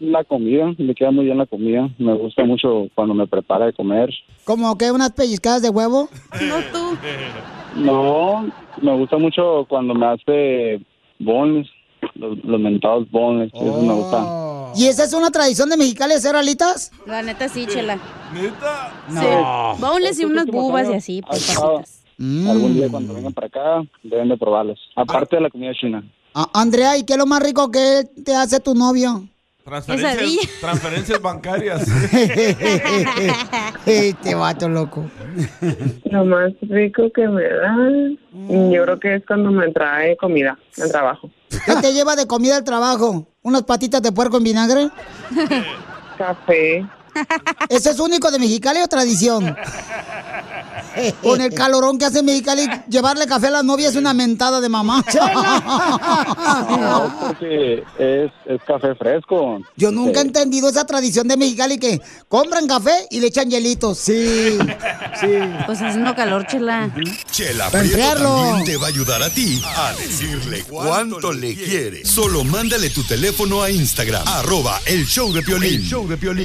La comida, le queda muy bien la comida. Me gusta mucho cuando me prepara de comer. ¿Como que unas pellizcadas de huevo? No tú. No, me gusta mucho cuando me hace bones, los, los mentados bones. Eso me gusta. ¿Y esa es una tradición de Mexicali hacer alitas? La neta sí, chela. ¿Neta? Sí. Boneless y unas bubas y así, pues. Algún día cuando vengan para acá deben de probarlos. Aparte de la comida china. Ah, Andrea, ¿y qué es lo más rico que te hace tu novio? Transferencias, transferencias bancarias. este vato loco. Lo más rico que me dan, yo creo que es cuando me trae comida al trabajo. ¿Qué te lleva de comida al trabajo? ¿Unas patitas de puerco en vinagre? Café. ¿Eso es único de Mexicali o tradición? Con el calorón que hace Mexicali, llevarle café a la novia es una mentada de mamá. No, porque es, es café fresco. Yo nunca he entendido esa tradición de Mexicali que compran café y le echan hielitos. Sí, sí. Pues haciendo calor, chela. Chela Prieto también te va a ayudar a ti a decirle cuánto le quiere. Solo mándale tu teléfono a Instagram, arroba el show de Piolín. El show de Piolín.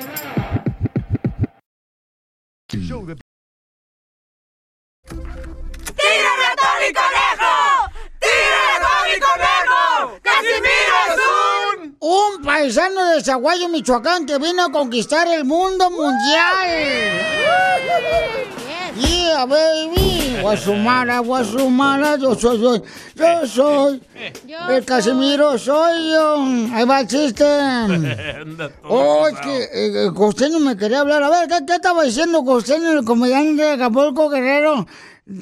¡Tírame a Tony Conejo! ¡Tírame a Tony Conejo! ¡Casimiro es un... Un paisano de Zaguayo, Michoacán, que vino a conquistar el mundo mundial. Yeah, baby. Guasumara, Guasumara, yo soy, yo, yo soy. El Casimiro soy yo. Ahí va el chiste. Oh, es que eh, eh, Costeño me quería hablar. A ver, ¿qué, qué estaba diciendo Costeño, el comediante de Acapulco Guerrero?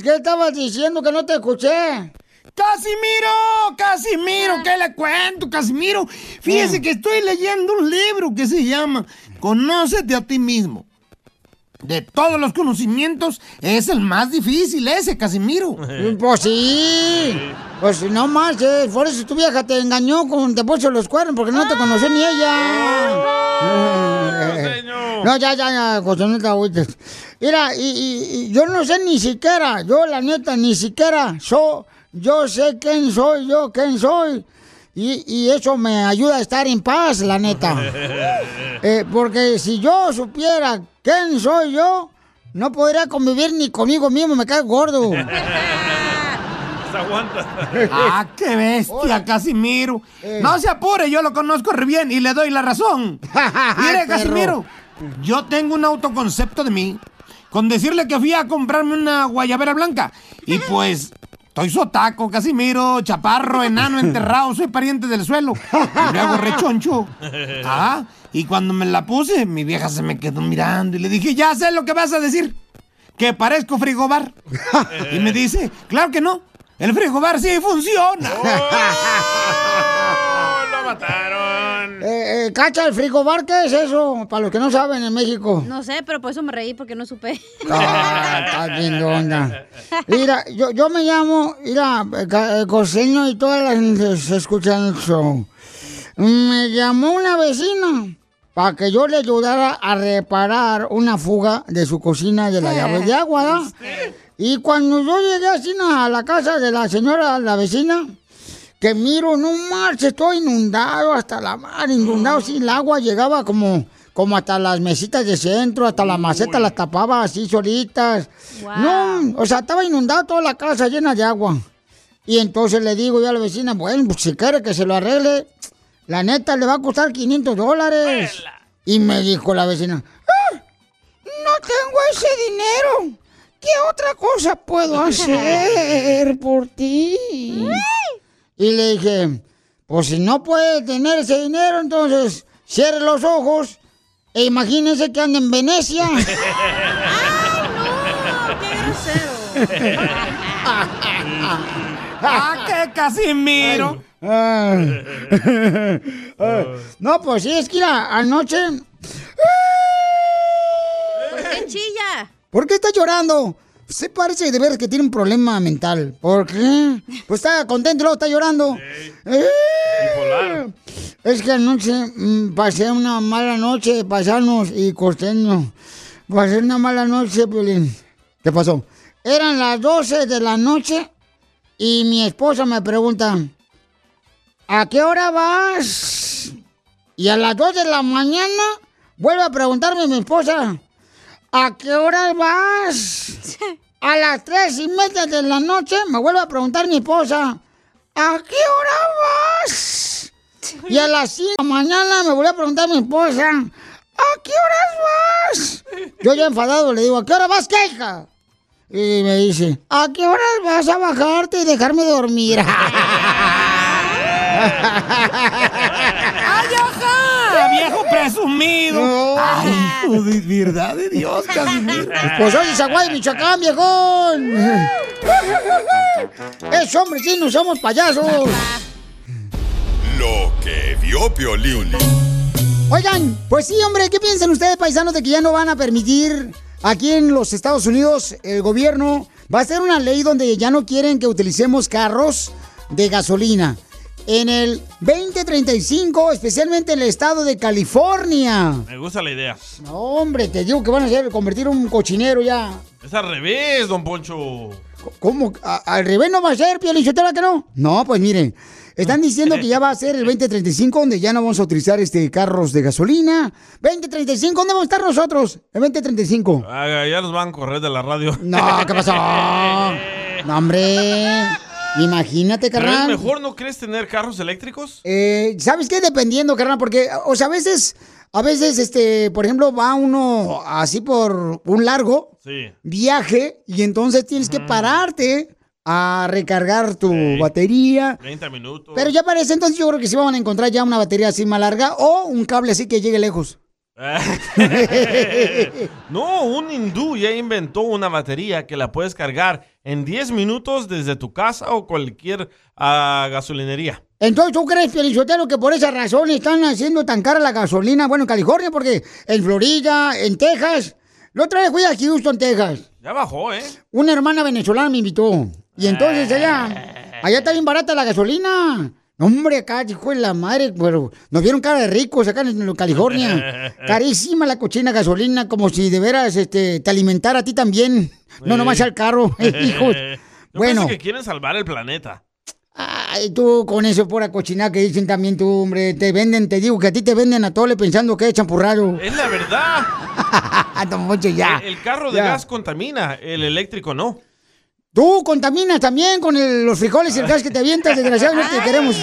¿Qué estabas diciendo que no te escuché? Casimiro, Casimiro, ¿qué le cuento, Casimiro? Fíjese que estoy leyendo un libro que se llama Conócete a ti mismo. De todos los conocimientos, es el más difícil ese, Casimiro. Pues sí. Pues no más, eh. por eso tu vieja te engañó con te puso los cuernos porque no te conoció ni ella. No, ya, ya, ya, José, no te agüites. Mira, y, y- y yo no sé ni siquiera, yo la neta, ni siquiera, so, yo sé quién soy, yo quién soy. Y, y eso me ayuda a estar en paz, la neta. Eh, porque si yo supiera quién soy yo, no podría convivir ni conmigo mismo, me cae gordo. Se aguanta. Ah, qué bestia, Casimiro. No se apure, yo lo conozco re bien y le doy la razón. Mire. Casimiro, yo tengo un autoconcepto de mí con decirle que fui a comprarme una guayabera blanca. Y pues, estoy sotaco, Casimiro, chaparro, enano, enterrado, soy pariente del suelo. Y luego rechoncho. Ah, y cuando me la puse, mi vieja se me quedó mirando y le dije, ya sé lo que vas a decir. Que parezco frigobar. Y me dice, claro que no. El frigobar sí funciona. ¡Lo mataron! Eh, Cacha, el frigobar, ¿qué es eso? Para los que no saben en México. No sé, pero por eso me reí porque no supe. Ah, está bien onda. Mira, yo, yo me llamo, mira, eh, Costeño y toda la gente se escuchan el show. Me llamó una vecina para que yo le ayudara a reparar una fuga de su cocina de la llave de agua, ¿da? Y cuando yo llegué así a la casa de la señora, la vecina, que miro, no marche, estoy inundado hasta la mar, inundado, sí, el agua llegaba como, como hasta las mesitas de centro, hasta la maceta las tapaba así solitas. No, o sea, estaba inundado toda la casa llena de agua. Y entonces le digo yo a la vecina, bueno, pues si quiere que se lo arregle, la neta le va a costar 500 dólares. Y me dijo la vecina, "Ah, no tengo ese dinero. ¿Qué otra cosa puedo hacer por ti? Y le dije, pues si no puede tener ese dinero, entonces cierre los ojos e imagínese que anda en Venecia. ¡Ah, qué Casimiro! Ah. Ah. No, pues sí, es que mira, anoche... ¿Por qué chilla? ¿Por qué está llorando? Se parece de ver que tiene un problema mental. ¿Por qué? Pues está contento luego está llorando. Eh, Es que anoche mm, pasé una mala noche, pasarnos y costeño. Pasé una mala noche, Piolín. ¿Qué pasó? Eran las 12 de la noche y mi esposa me pregunta, ¿a qué hora vas? Y a las 2 de la mañana vuelve a preguntarme mi esposa, ¿a qué hora vas? A las tres y media de la noche me vuelve a preguntar mi esposa, ¿a qué hora vas? Y a las 5 de la mañana me vuelve a preguntar mi esposa, ¿a qué horas vas? Yo ya enfadado le digo, ¿a qué hora vas, qué hija? Y me dice, ¿a qué horas vas a bajarte y dejarme dormir? ¡Ay, ajá! ¡Viejo presumido! ¡Ay, hijo de verdad de Dios, Casimiro! Pues soy de Zaguay, Michoacán, viejón. Es hombre, sí, no somos payasos. Lo que vio Piolín. Oigan, pues sí, hombre, ¿qué piensan ustedes, paisanos, de que ya no van a permitir aquí en los Estados Unidos el gobierno va a hacer una ley donde ya no quieren que utilicemos carros de gasolina? En el 2035, especialmente en el estado de California. Me gusta la idea. No, hombre, te digo que van a hacer convertir un cochinero ya. Es al revés, don Poncho. ¿Cómo? ¿A- ¿Al revés no va a ser, Piolichotera, que no? No, pues miren, están diciendo que ya va a ser el 2035 donde ya no vamos a utilizar este carros de gasolina. 2035, ¿dónde vamos a estar nosotros? El 2035. Ah, ya nos van a correr de la radio. No, ¿qué pasó? No, hombre. Imagínate, ¿Pero es carnal. mejor no crees tener carros eléctricos? Eh, ¿Sabes qué? Dependiendo, carnal, porque, o sea, a veces, a veces, este, por ejemplo, va uno así por un largo Sí. viaje y entonces tienes que pararte a recargar tu batería. 30 minutos. Pero ya parece entonces yo creo que sí van a encontrar ya una batería así más larga o un cable así que llegue lejos. no, un hindú ya inventó una batería que la puedes cargar en 10 minutos desde tu casa o cualquier ah, gasolinería. Entonces, ¿tú crees, Felicitero, que por esa razón están haciendo tan cara la gasolina? Bueno, en California, porque en Florida, en Texas. La otra vez fui a Houston, Texas. Ya bajó, ¿eh? Una hermana venezolana me invitó. Y entonces allá, allá está bien barata la gasolina. Hombre, acá, hijo de la madre, pero nos vieron cara de ricos acá en California. Carísima la cochina gasolina, como si de veras este, te alimentara a ti también. No nomás al carro, hijo. Yo Bueno, que quieren salvar el planeta. ay, tú con eso pura cochina que dicen también tú, hombre. Te venden, te digo que a ti te venden a tole pensando que es champurrado. Es la verdad. Don Poncho, ya. El, el carro de Ya. gas contamina, el eléctrico no. Tú contaminas también con el- los frijoles y el gas que te avientas, desgraciado, no te queremos.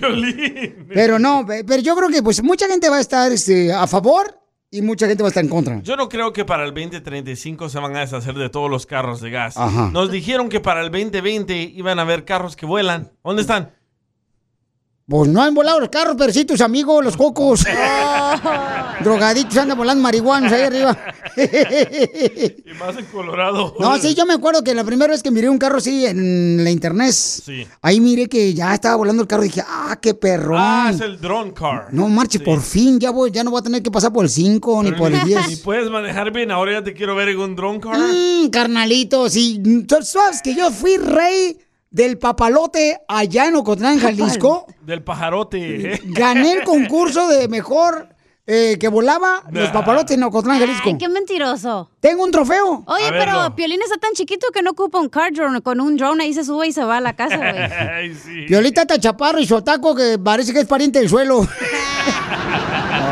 Violín. Pero no, pe- pero yo creo que pues mucha gente va a estar este, a favor y mucha gente va a estar en contra. Yo no creo que para el 2035 se van a deshacer de todos los carros de gas. Ajá. Nos dijeron que para el 2020 iban a haber carros que vuelan. ¿Dónde están? Pues no han volado los carros, pero sí tus amigos, los cocos. Drogaditos andan volando marihuanos ahí arriba. Y más en Colorado. No, sí, yo me acuerdo que la primera vez que miré un carro así en la internet, Sí. ahí miré que ya estaba volando el carro y dije, ah, qué perrón. Ah, es el drone car. No marche, por fin, ya voy, ya no voy a tener que pasar por el 5 ni por el ni- 10. Ni puedes manejar bien, ahora ya te quiero ver en un drone car. Mm, carnalito, sí. ¿Tú sabes que yo fui rey del papalote allá en Ocotlán, Jalisco? Del pajarote. ¿eh? Gané el concurso de mejor eh, que volaba los papalotes en Ocotlán, Jalisco. Ay, qué mentiroso. Tengo un trofeo. Oye, A pero verlo. Piolín está tan chiquito que no ocupa un car drone. Con un drone ahí se sube y se va a la casa, güey. Ay, sí. Violita está chaparro y sotaco que parece que es pariente del suelo.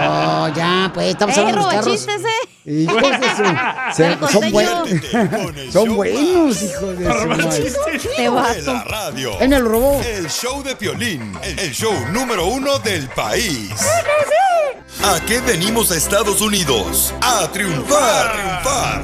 Oh, ya, pues, estamos ¡Eh, hablando de los carros. robachistes, eh! Hijos de su... se- Del son, buen- costeño. son buenos, hijos de su madre. Te vato. la radio. Él me lo robó. El show de Piolín, el show número uno del país. ¿A qué venimos a Estados Unidos? A triunfar, triunfar.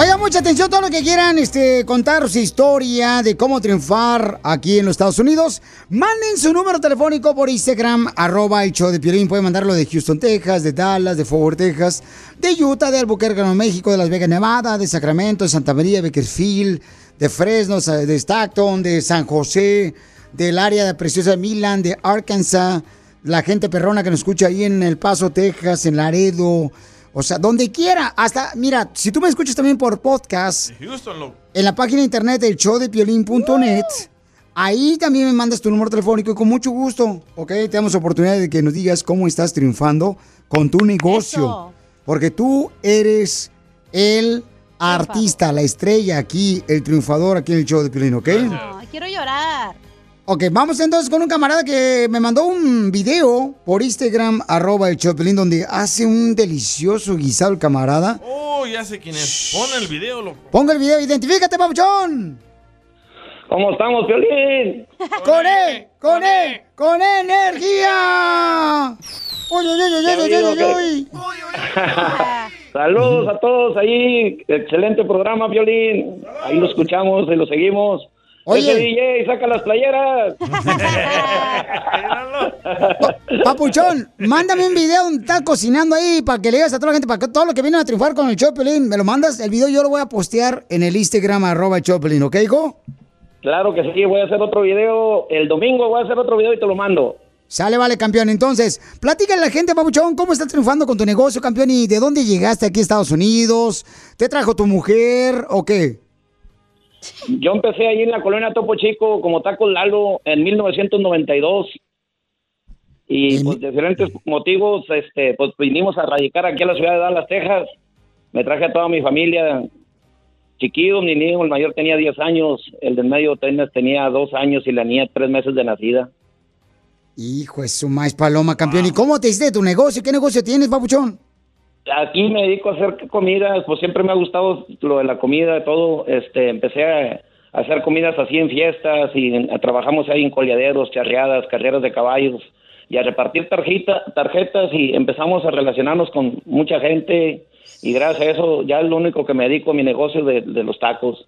Oiga, mucha atención, todo lo que quieran este, contar su historia de cómo triunfar aquí en los Estados Unidos. Manden su número telefónico por Instagram, arroba el show de Piolín. Pueden mandarlo de Houston, Texas, de Dallas, de Fort Worth, Texas, de Utah, de Albuquerque, Nuevo México, de Las Vegas, Nevada, de Sacramento, de Santa María, Bakersfield, de Fresno, de Stockton, de San José, del área de preciosa de Milan, de Arkansas, la gente perrona que nos escucha ahí en El Paso, Texas, en Laredo. O sea, donde quiera. Hasta, mira, si tú me escuchas también por podcast, Houston, en la página de internet del showdepiolín.net, ahí también me mandas tu número telefónico y con mucho gusto, ¿ok? Te damos oportunidad de que nos digas cómo estás triunfando con tu negocio. Eso. Porque tú eres el artista, la estrella aquí, el triunfador aquí en el show de Piolín, ¿ok? Ay, quiero llorar. Ok, vamos entonces con un camarada que me mandó un video por Instagram, arroba el Piolín, donde hace un delicioso guisado el camarada. Oh, ya sé quién es. Pon el video, loco. Ponga el video, identifícate, papuchón. ¿Cómo estamos, Piolín? ¡Con E! ¡Con E! ¡Con energía! ¡Uy, uy, uy, uy, uy, uy, uy, uy! Saludos a todos ahí. Excelente programa, Piolín. Ahí lo escuchamos y lo seguimos. Oye. Ese DJ, saca las playeras. Papuchón, mándame un video donde estás cocinando ahí para que le digas a toda la gente, para que todo lo que vienen a triunfar con el Chopelín, me lo mandas, el video yo lo voy a postear en el Instagram, arroba el Chopelín, ¿ok, hijo? Claro que sí, voy a hacer otro video. El domingo voy a hacer otro video y te lo mando. Sale, vale, campeón. Entonces, platícale a la gente, Papuchón, cómo estás triunfando con tu negocio, campeón, y de dónde llegaste aquí a Estados Unidos. ¿Te trajo tu mujer o qué? Yo empecé ahí en la colonia Topo Chico como Taco Lalo en 1992 y por diferentes motivos este pues vinimos a radicar aquí a la ciudad de Dallas, Texas. Me traje a toda mi familia, chiquillos, mi niño, el mayor tenía 10 años, el del medio tenía, tenía 2 años y la niña 3 meses de nacida. Hijo de su maíz paloma, campeón. ¿Y cómo te hiciste tu negocio? ¿Qué negocio tienes, Papuchón? Aquí me dedico a hacer comidas, pues siempre me ha gustado lo de la comida, todo. Este, empecé a, a hacer comidas así en fiestas y en- a- trabajamos ahí en coleaderos, charreadas, carreras de caballos y a repartir tarjeta, tarjetas y empezamos a relacionarnos con mucha gente y gracias a eso ya es lo único que me dedico a mi negocio de, de los tacos.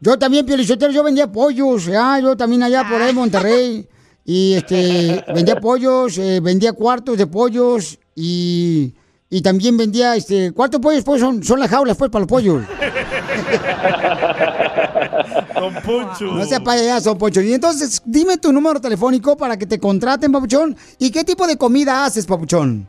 Yo también, Pielichotero, yo vendía pollos, ya, yo también allá por ahí en Monterrey. Y este, vendía pollos, eh, vendía cuartos de pollos y, y también vendía, este, cuartos de pollos, pues son, son las jaulas, pues, para los pollos. Don Poncho. No sea payaso, Poncho. Y entonces, dime tu número telefónico para que te contraten, Papuchón. ¿Y qué tipo de comida haces, Papuchón?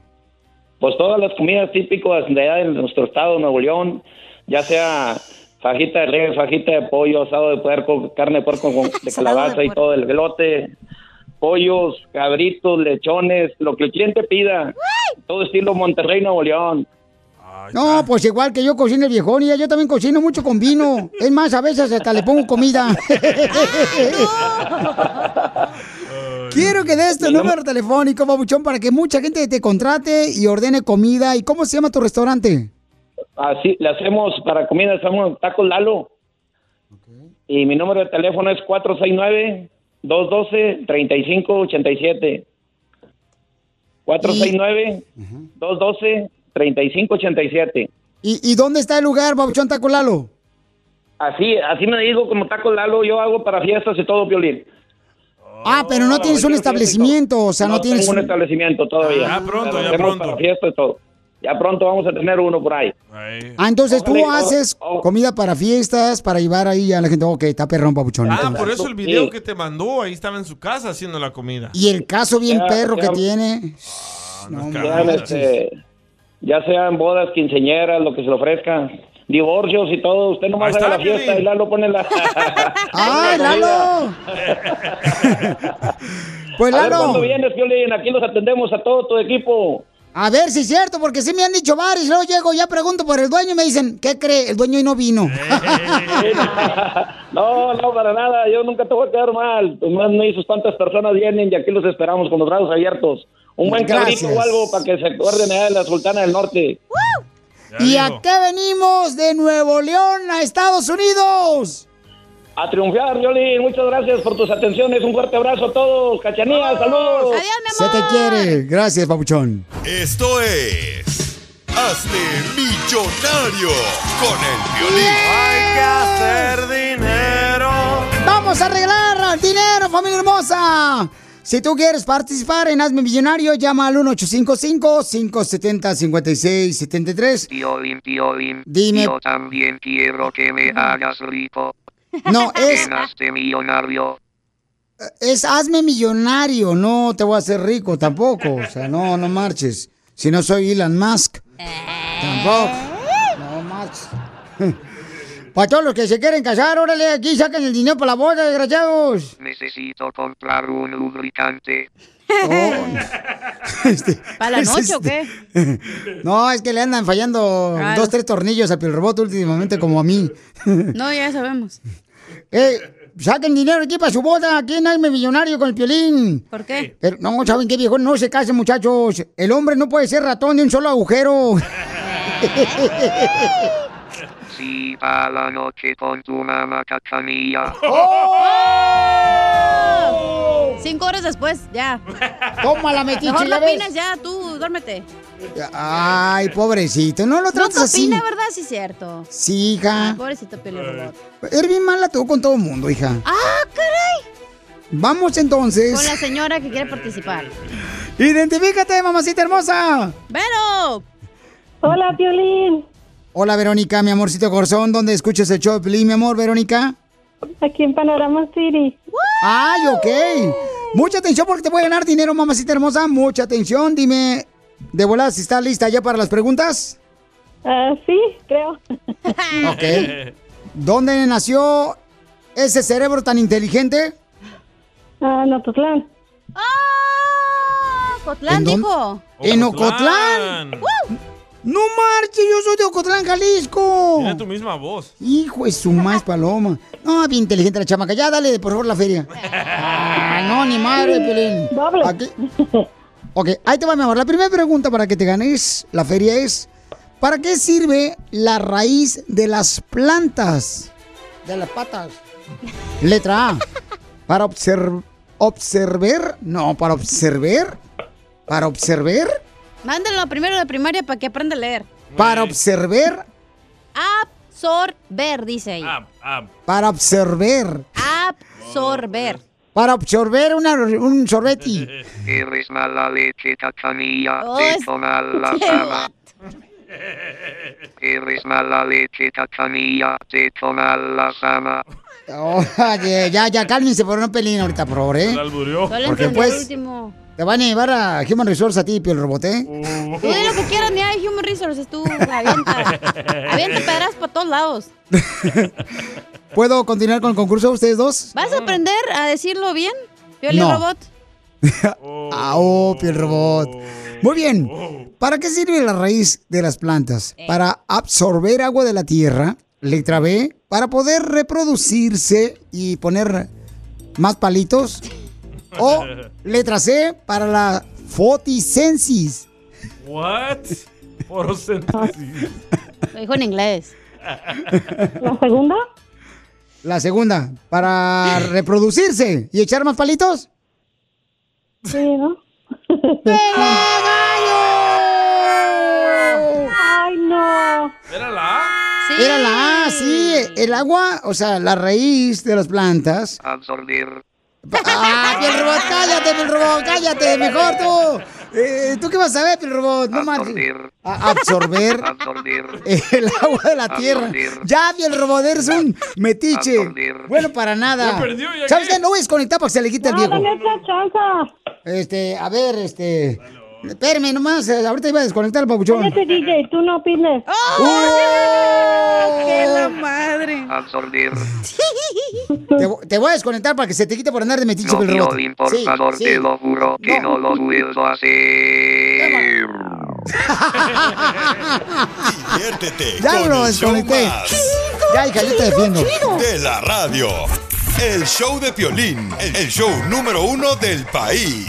Pues todas las comidas típicas de allá de nuestro estado, Nuevo León, ya sea fajita de res, fajita de pollo, asado de puerco, carne de puerco con, de calabaza y todo, el velote, pollos, cabritos, lechones, lo que el cliente pida, todo estilo Monterrey, Nuevo León. No, pues igual que yo cocino el viejón y yo también cocino mucho con vino. Es más, a veces hasta le pongo comida. Quiero que des tu número telefónico, babuchón, para que mucha gente te contrate y ordene comida. ¿Y cómo se llama tu restaurante? Así le hacemos para comida, hacemos tacos Lalo. Y mi número de teléfono es 469-212-3587. 469-212-3587. ¿Y, ¿Y dónde está el lugar, babuchón Taco Lalo? Así, así me digo como taco Lalo, yo hago para fiestas y todo, violín. Ah, pero no tienes un establecimiento, o sea, no, tienes tengo un establecimiento todavía. Ya pronto, ya pronto. Para fiestas y todo. Ya pronto vamos a tener uno por ahí. Ah, entonces tú Ojalá, haces oh, oh. comida para fiestas, para llevar ahí a la gente. Ok, está perrón, babuchón. Ah, entonces. por eso el video que te mandó, ahí estaba en su casa haciendo la comida. Y el caso bien Ya, perro que ya. tiene. No, Ya, este, ya sean bodas, quinceñeras, lo que se le ofrezca. Divorcios y todo. Usted nomás está, la fiesta y Lalo pone la... ¡Ay, Lalo! Pues A ver, Lalo. ¿Cuándo vienes, Violín? Aquí los atendemos a todo tu equipo. A ver si es cierto, porque sí me han dicho varios. Luego llego, ya pregunto por el dueño y me dicen, ¿qué cree? El dueño hoy no vino. No, no, para nada. Yo nunca te voy a quedar mal. Pues más me dices cuántas personas vienen y aquí los esperamos con los brazos abiertos. Un buen cabrito o algo para que se acuerden allá de la Sultana del Norte. ¿Y a qué venimos de Nuevo León a Estados Unidos? A triunfar, Yoli. Muchas gracias por tus atenciones. Un fuerte abrazo a todos. Cachanía, saludos. Se te quiere. Gracias, papuchón. Esto es. Hazte millonario con el violín. Hay que hacer dinero. Vamos a arreglar dinero, familia hermosa. Si tú quieres participar en Hazme Millonario, llama al 1-855-570-5673. Piolín, Piolín. Dime. Yo también quiero que me hagas rico. No, es, millonario. es Hazme Millonario, no te voy a hacer rico tampoco. O sea, no, no marches. Si no soy Elon Musk. Tampoco. No marches. Para todos los que se quieren casar, órale, aquí sacan el dinero para la boda, desgraciados. Necesito comprar un lubricante. ¿Para la noche o qué? No, es que le andan fallando dos, tres tornillos al pilrobot últimamente, como a mí. No, ya sabemos. Eh, saquen dinero aquí para su boda. Aquí no hay millonario con el piolín. ¿Por qué? Pero no, ¿saben qué, viejo? No se casen, muchachos. El hombre no puede ser ratón de un solo agujero. Sí, a la noche con tu mamá cachanilla. ¡Oh! Cinco horas después, ya. Toma la metiche, Mejor ¿ya no opinas ya, tú, duérmete. Ay, pobrecito. No lo No trates te así. opina, ¿verdad? Sí, cierto. Sí, hija. Pobrecito Piolín Robot. Eres bien mala tú con todo el mundo, hija. ¡Ah, caray! Vamos entonces. Con la señora que quiere participar. Identifícate, mamacita hermosa. ¡Vero! Hola, Piolín. Hola, Verónica, mi amorcito corazón. ¿Dónde escuchas el show Piolín, mi amor, Verónica? Aquí en Panorama City. Ay, ok. Mucha atención porque te voy a ganar dinero, mamacita hermosa. Mucha atención. Dime, de volada, si estás lista ya para las preguntas. Ah, sí, creo. Ok. ¿Dónde nació ese cerebro tan inteligente? Ah. ¡Ah! Cotlán ¿En dónde? dijo. En Ocotlán. No marches, yo soy de Ocotlán, Jalisco. Tiene tu misma voz. Hijo de su más paloma. No, bien inteligente la chamaca. Ya, dale, por favor, la feria. Ah, no, ni madre, Pelín. Aquí- Ok, ahí te va, mi amor. La primera pregunta para que te ganes la feria es: ¿para qué sirve la raíz de las plantas? De las patas. Letra A. Para observar. ¿Observar? No, para observar. ¿Para observar? Mándalo primero de primaria para que aprenda a leer. Para observar. Absorber, dice ahí. Para observar. Absorber. Para absorber una- un sorbeti. Eres mala leche cachanilla. Oh, Te es- toma la cama. Eres mala leche cachanilla. Te toma la cama. Oye, ya, ya, cálmense por una pelín ahorita, por favor, ¿eh? Solo Porque entendí el pues último. Te van a llevar a Human Resource a ti, Piel Robot, ¿eh? Tú di lo que quieras, ni hay Human Resources, tú avienta. avienta pedras para todos lados. ¿Puedo continuar con el concurso ustedes dos? ¿Vas a aprender a decirlo bien, Pioli No. Robot? Ah, oh, Piel Robot. Muy bien. ¿Para qué sirve la raíz de las plantas? Para absorber agua de la tierra. Letra B. Para poder reproducirse y poner más palitos. O letra C. Para la fotisensis. What? Fotosíntesis. Lo dijo en inglés. ¿La segunda? La segunda. Para reproducirse y echar más palitos. Sí, ¿no? ¡Ay, no! ¿Era la A? Era la A, sí. El agua, o sea, la raíz de las plantas. Absorber. ¡Ah, Piel Robot, cállate, Piel Robot, cállate, mejor tú! Eh, ¿Tú qué vas a ver, Piel Robot? No. Absorber. A- absorber Absorber. el agua de la tierra. Absorber. Ya, Piel Robot, eres un metiche. Absorber. Bueno, para nada. Ya perdió, ¿ya ¿Sabes qué? No voy a desconectar para que se le quite el No, viejo. dame otra chance. Este, a ver, este... Espérame nomás, eh, ahorita iba a desconectar el papuchón. Cállate, DJ, tú no opines. ¡Qué la madre! Absorber. Te, te voy a desconectar para que se te quite por andar de metiche No, Piel Robot. Por Sí, favor, sí. te lo juro que no, lo vuelvo a hacer. Diviértete Ya con lo el desconecté. Ya, hija, yo te defiendo. de la radio. El show de Piolín, el show número uno del país.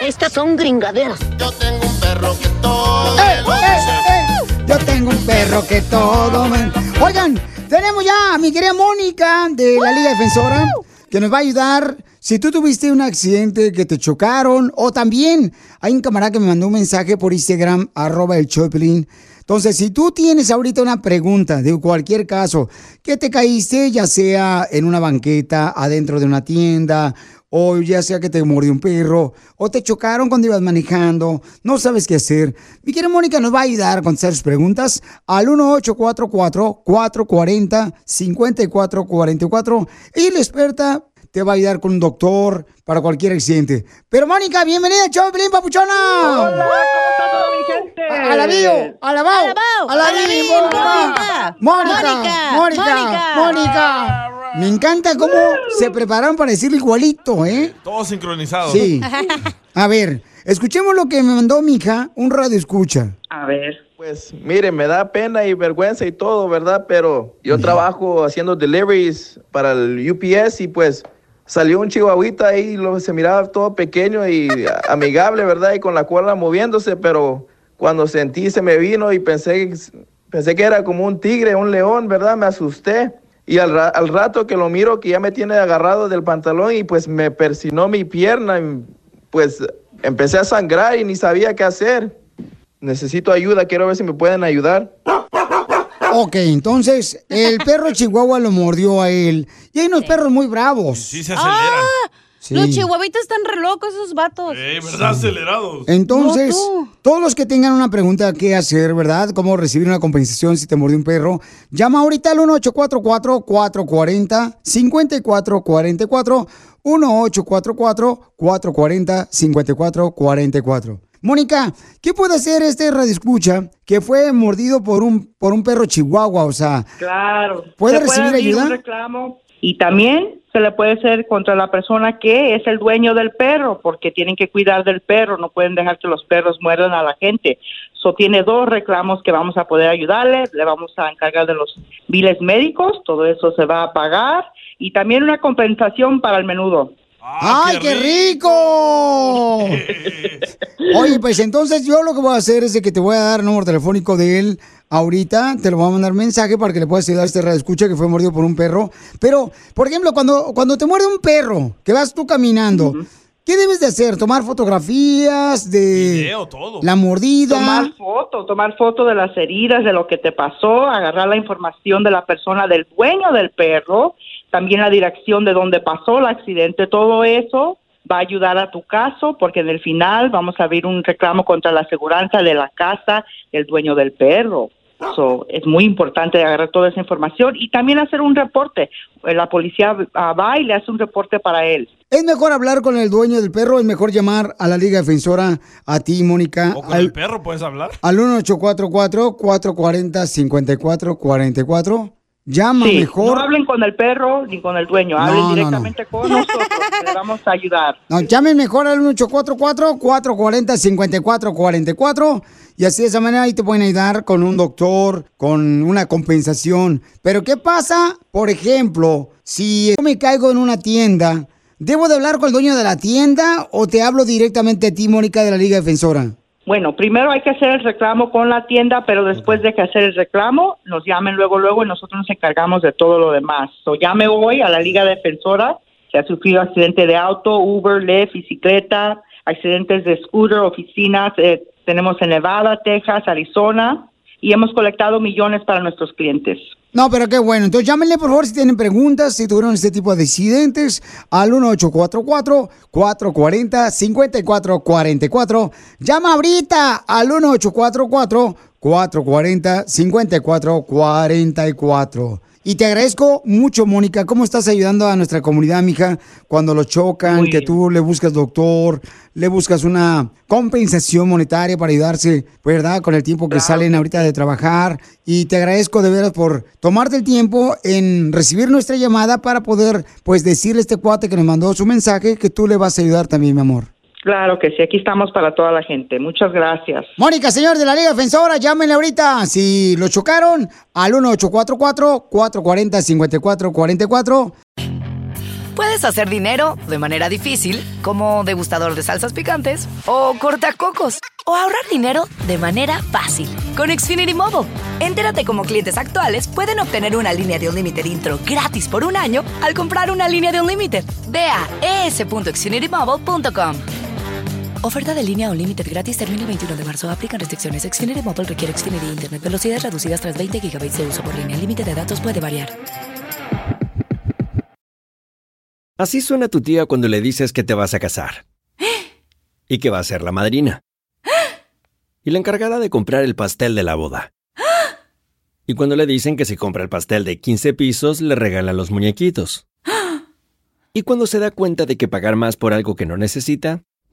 Estas son gringaderas. Yo tengo un perro que todo. ¡Eh, eh, eh! Yo tengo un perro que todo me... Oigan, tenemos ya a mi querida Mónica de la Liga Defensora que nos va a ayudar si tú tuviste un accidente que te chocaron o también hay un camarada que me mandó un mensaje por Instagram, arroba el Choplin. Entonces, si tú tienes ahorita una pregunta de cualquier caso, que te caíste ya sea en una banqueta, adentro de una tienda, o ya sea que te mordió un perro, o te chocaron cuando ibas manejando, no sabes qué hacer. Mi querida Mónica nos va a ayudar a contestar sus preguntas al 1844-440-5444 y la experta te va a ayudar con un doctor para cualquier accidente. Pero Mónica, bienvenida al show Pelín, papuchona. Hola, ¿cómo está toda mi gente? Alabío, alabao, Alabao, alabío, Mónica, Mónica, Mónica, Mónica. Mónica. Me encanta cómo se prepararon para decirlo igualito, ¿eh? Todos sincronizados. Sí. A ver, escuchemos lo que me mandó mi hija, un radio escucha. A ver. Pues mire, me da pena y vergüenza y todo, ¿verdad? Pero yo trabajo haciendo deliveries para el UPS y pues salió un chihuahuita ahí, lo, se miraba todo pequeño y amigable, ¿verdad? Y con la cola moviéndose, pero cuando sentí se me vino y pensé, pensé que era como un tigre, un león, ¿verdad? Me asusté. Y al, al rato que lo miro que ya me tiene agarrado del pantalón y pues me persinó mi pierna, pues empecé a sangrar y ni sabía qué hacer. Necesito ayuda, quiero ver si me pueden ayudar. Ok, entonces el perro chihuahua lo mordió a él. Y hay unos perros muy bravos. Sí, se ¡Ah! Sí. Los chihuahuitas están re locos, esos vatos. Eh, ¿verdad? Acelerados. Entonces, No, todos los que tengan una pregunta qué hacer, ¿verdad? ¿Cómo recibir una compensación si te mordió un perro? Llama ahorita al 1844-440-5444. 1844-440-5444. Mónica, ¿qué puede hacer este radioescucha que fue mordido por un, por un perro chihuahua? O sea, Claro. ¿Puede Se recibir ayuda? un reclamo y también se le puede hacer contra la persona que es el dueño del perro, porque tienen que cuidar del perro, no pueden dejar que los perros muerdan a la gente. So tiene dos reclamos que vamos a poder ayudarle, le vamos a encargar de los biles médicos, todo eso se va a pagar y también una compensación para el menudo. ¡Ay, qué rico! Oye, pues entonces yo lo que voy a hacer es de que te voy a dar el número telefónico de él ahorita, te lo voy a mandar mensaje para que le puedas ayudar a este radio escucha que fue mordido por un perro. Pero, por ejemplo, cuando, cuando te muerde un perro, que vas tú caminando, ¿qué debes de hacer? ¿Tomar fotografías de la mordida? Tomar foto, tomar foto de las heridas, de lo que te pasó, agarrar la información de la persona, del dueño del perro, también la dirección de donde pasó el accidente, todo eso va a ayudar a tu caso porque en el final vamos a abrir un reclamo contra la aseguranza de la casa del dueño del perro. So, es muy importante agarrar toda esa información y también hacer un reporte. La policía va y le hace un reporte para él. ¿Es mejor hablar con el dueño del perro? ¿Es mejor llamar a la Liga Defensora, a ti, Mónica? ¿O con al- el perro puedes hablar? Al 1844-440-5444. Llama Sí, mejor. No hablen con el perro ni con el dueño, hablen no, no. directamente con nosotros, que le vamos a ayudar. No, llamen mejor al 1844-440-5444 y así de esa manera ahí te pueden ayudar con un doctor, con una compensación. Pero ¿qué pasa, por ejemplo, si yo me caigo en una tienda? ¿Debo de hablar con el dueño de la tienda o te hablo directamente a ti, Mónica, de la Liga Defensora? Bueno, primero hay que hacer el reclamo con la tienda, pero después de que hacer el reclamo, nos llamen luego, luego y nosotros nos encargamos de todo lo demás. So, llame hoy a la Liga Defensora. Se ha sufrido accidente de auto, Uber, Lyft, bicicleta, accidentes de scooter, oficinas. eh, tenemos en Nevada, Texas, Arizona y hemos colectado millones para nuestros clientes. No, pero qué bueno. Entonces llámenle, por favor, si tienen preguntas, si tuvieron este tipo de accidentes, al 1844-440-5444. Llama ahorita al 1844-440-5444. Y te agradezco mucho, Mónica, cómo estás ayudando a nuestra comunidad, mija, cuando lo chocan, que tú le buscas doctor, le buscas una compensación monetaria para ayudarse, ¿verdad? Con el tiempo que salen ahorita de trabajar. Y te agradezco de veras por tomarte el tiempo en recibir nuestra llamada para poder, pues, decirle a este cuate que nos mandó su mensaje que tú le vas a ayudar también, mi amor. Claro que sí, aquí estamos para toda la gente. Muchas gracias. Mónica, señor de la Liga Defensora, llámenle ahorita. Si lo chocaron, al 1844-440-5444. Puedes hacer dinero de manera difícil, como degustador de salsas picantes, o cortacocos, o ahorrar dinero de manera fácil con Xfinity Mobile. Entérate cómo clientes actuales pueden obtener una línea de un límite intro gratis por un año al comprar una línea de un límite. Ve a es.xfinitymobile.com. Oferta de línea o límite gratis termina el 21 de marzo. Aplican restricciones. Xfinity Mobile requiere Xfinity Internet. Velocidades reducidas tras 20 GB de uso por línea. El límite de datos puede variar. Así suena tu tía cuando le dices que te vas a casar. Y que va a ser la madrina. Y la encargada de comprar el pastel de la boda. Y cuando le dicen que si compra el pastel de 15 pisos, le regalan los muñequitos. Y cuando se da cuenta de que pagar más por algo que no necesita,